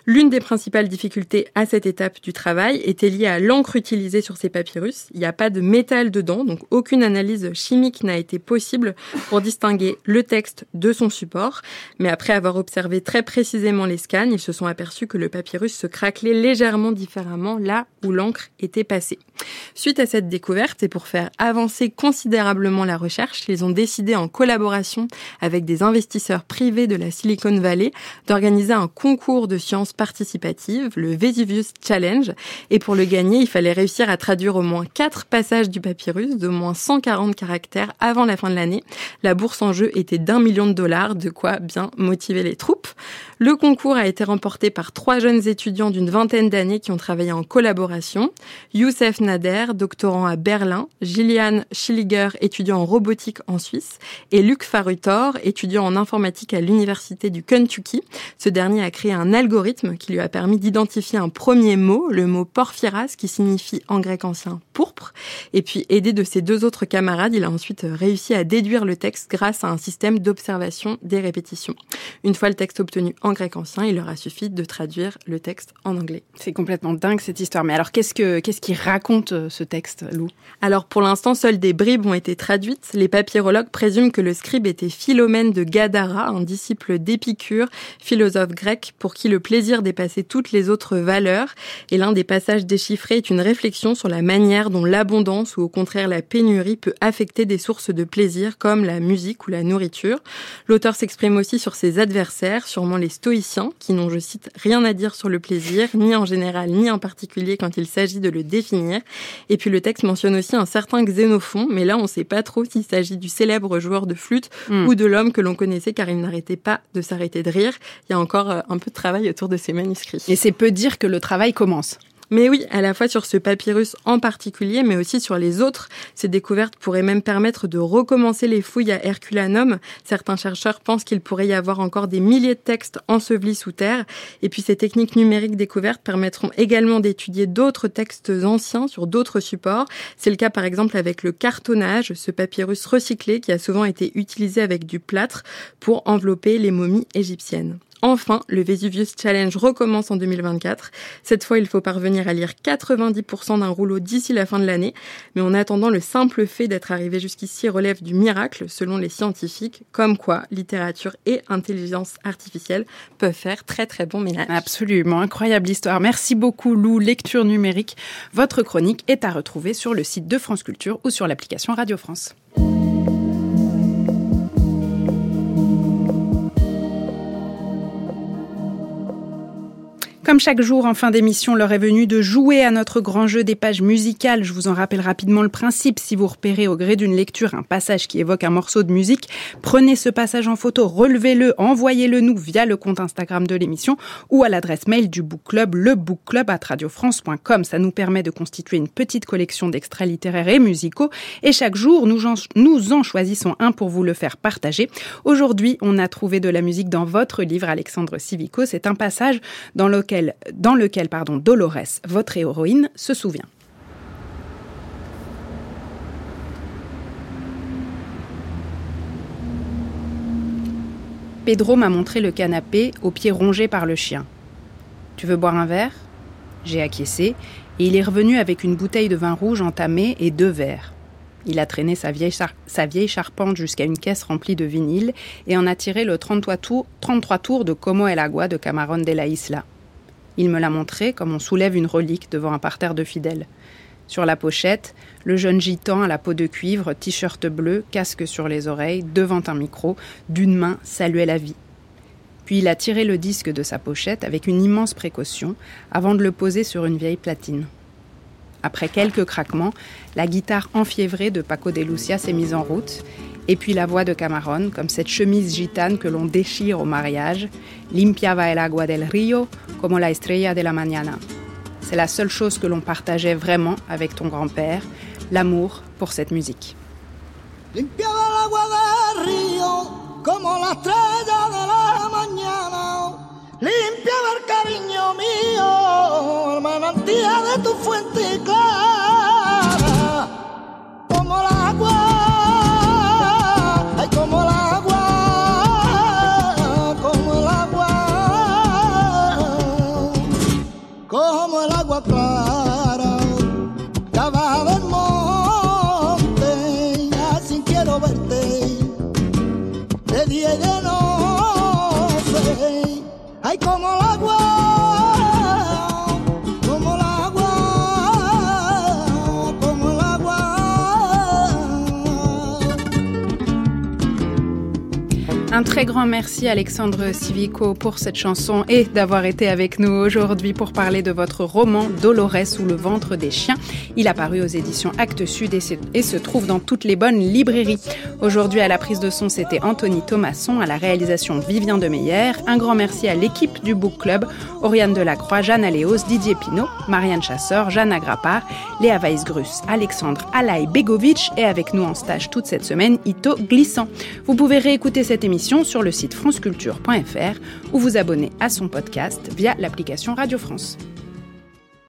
L'une des principales difficultés à cette étape du travail était liée à l'encre utilisée sur ces papyrus. Il n'y a pas de métal dedans, donc aucune analyse chimique n'a été possible pour distinguer le texte de son support. Mais après avoir observé très précisément les scans, ils se sont aperçus que le papyrus se craquelait légèrement différemment là où l'encre était passée. Suite à cette découverte et pour faire avancer considérablement la recherche, ils ont décidé en collaboration avec des investisseurs privés de la Silicon Valley d'organiser un concours de sciences participative, le Vesuvius Challenge. Et pour le gagner, il fallait réussir à traduire au moins quatre passages du papyrus de moins 140 caractères avant la fin de l'année. La bourse en jeu était d'un million de dollars, de quoi bien motiver les troupes. Le concours a été remporté par trois jeunes étudiants d'une vingtaine d'années qui ont travaillé en collaboration. Youssef Nader, doctorant à Berlin, Gillian Schilliger, étudiant en robotique en Suisse, et Luc Farutor, étudiant en informatique à l'université du Kentucky. Ce dernier a créé un algorithme qui lui a permis d'identifier un premier mot, le mot porphyras, qui signifie en grec ancien pourpre. Et puis, aidé de ses deux autres camarades, il a ensuite réussi à déduire le texte grâce à un système d'observation des répétitions. Une fois le texte obtenu en grec ancien, il leur a suffi de traduire le texte en anglais. C'est complètement dingue cette histoire. Mais alors, qu'est-ce que qu'est-ce qui raconte euh, ce texte, Lou? Alors, pour l'instant, seules des bribes ont été traduites. Les papyrologues présument que le scribe était Philomène de Gadara, un disciple d'Épicure, philosophe grec, pour qui le plaisir dépassait toutes les autres valeurs. Et l'un des passages déchiffrés est une réflexion sur la manière dont l'abondance ou au contraire la pénurie peut affecter des sources de plaisir comme la musique ou la nourriture. L'auteur s'exprime aussi sur ses adversaires, sûrement les stoïciens, qui n'ont, je cite, rien à dire sur le plaisir, ni en général, ni en particulier quand il s'agit de le définir. Et puis le texte mentionne aussi un certain Xénophon, mais là on ne sait pas trop s'il s'agit du célèbre joueur de flûte Hmm. ou de l'homme que l'on connaissait car il n'arrêtait pas de s'arrêter de rire. Il y a encore euh, un peu de travail autour de ces manuscrits. Et c'est peu dire que le travail commence. Mais oui, à la fois sur ce papyrus en particulier, mais aussi sur les autres. Ces découvertes pourraient même permettre de recommencer les fouilles à Herculanum. Certains chercheurs pensent qu'il pourrait y avoir encore des milliers de textes ensevelis sous terre. Et puis ces techniques numériques découvertes permettront également d'étudier d'autres textes anciens sur d'autres supports. C'est le cas par exemple avec le cartonnage, ce papyrus recyclé qui a souvent été utilisé avec du plâtre pour envelopper les momies égyptiennes. Enfin, le Vesuvius Challenge recommence en 2024. Cette fois, il faut parvenir à lire 90% d'un rouleau d'ici la fin de l'année. Mais en attendant, le simple fait d'être arrivé jusqu'ici relève du miracle, selon les scientifiques, comme quoi littérature et intelligence artificielle peuvent faire très très bon ménage. Absolument, incroyable histoire. Merci beaucoup Lou, lecture numérique. Votre chronique est à retrouver sur le site de France Culture ou sur l'application Radio France. Comme chaque jour en fin d'émission, l'heure est venue de jouer à notre grand jeu des pages musicales. Je vous en rappelle rapidement le principe. Si vous repérez au gré d'une lecture un passage qui évoque un morceau de musique, prenez ce passage en photo, relevez-le, envoyez-le nous via le compte Instagram de l'émission ou à l'adresse mail du book club, lebookclub@radiofrance.com. Ça nous permet de constituer une petite collection d'extraits littéraires et musicaux et chaque jour nous en choisissons un pour vous le faire partager. Aujourd'hui, on a trouvé de la musique dans votre livre Alexandre Civico. C'est un passage dans lequel dans lequel Dolores, votre héroïne, se souvient. Pedro m'a montré le canapé aux pieds rongés par le chien. Tu veux boire un verre? J'ai acquiescé et il est revenu avec une bouteille de vin rouge entamée et deux verres. Il a traîné sa vieille, charpente jusqu'à une caisse remplie de vinyle et en a tiré le 33 tours, 33 tours de Como el Agua de Camarón de la Isla. Il me l'a montré comme on soulève une relique devant un parterre de fidèles. Sur la pochette, le jeune gitan à la peau de cuivre, t-shirt bleu, casque sur les oreilles, devant un micro, d'une main saluait la vie. Puis il a tiré le disque de sa pochette avec une immense précaution avant de le poser sur une vieille platine. Après quelques craquements, la guitare enfiévrée de Paco de Lucia s'est mise en route, et puis la voix de Camarón, comme cette chemise gitane que l'on déchire au mariage, limpiava el agua del río como la estrella de la mañana. C'est la seule chose que l'on partageait vraiment avec ton grand-père, l'amour pour cette musique. Limpiaba el agua del río como la estrella de la mañana. Limpiaba el cariño mío, el de tu fuente clara. Como el agua, Un très grand merci Alexandre Civico pour cette chanson et d'avoir été avec nous aujourd'hui pour parler de votre roman Dolores sous le ventre des chiens. Il a paru aux éditions Actes Sud et, se- trouve dans toutes les bonnes librairies. Aujourd'hui à la prise de son c'était Anthony Thomasson, à la réalisation Vivien de Meyer. Un grand merci à l'équipe du Book Club, Oriane Delacroix, Jeanne Aléos, Didier Pinault, Marianne Chasseur, Jeanne Agrapar, Léa Weisgrus, Alexandre Alaï Begovic et avec nous en stage toute cette semaine Ito Glissant. Vous pouvez réécouter cette émission sur le site franceculture.fr ou vous abonner à son podcast via l'application Radio France.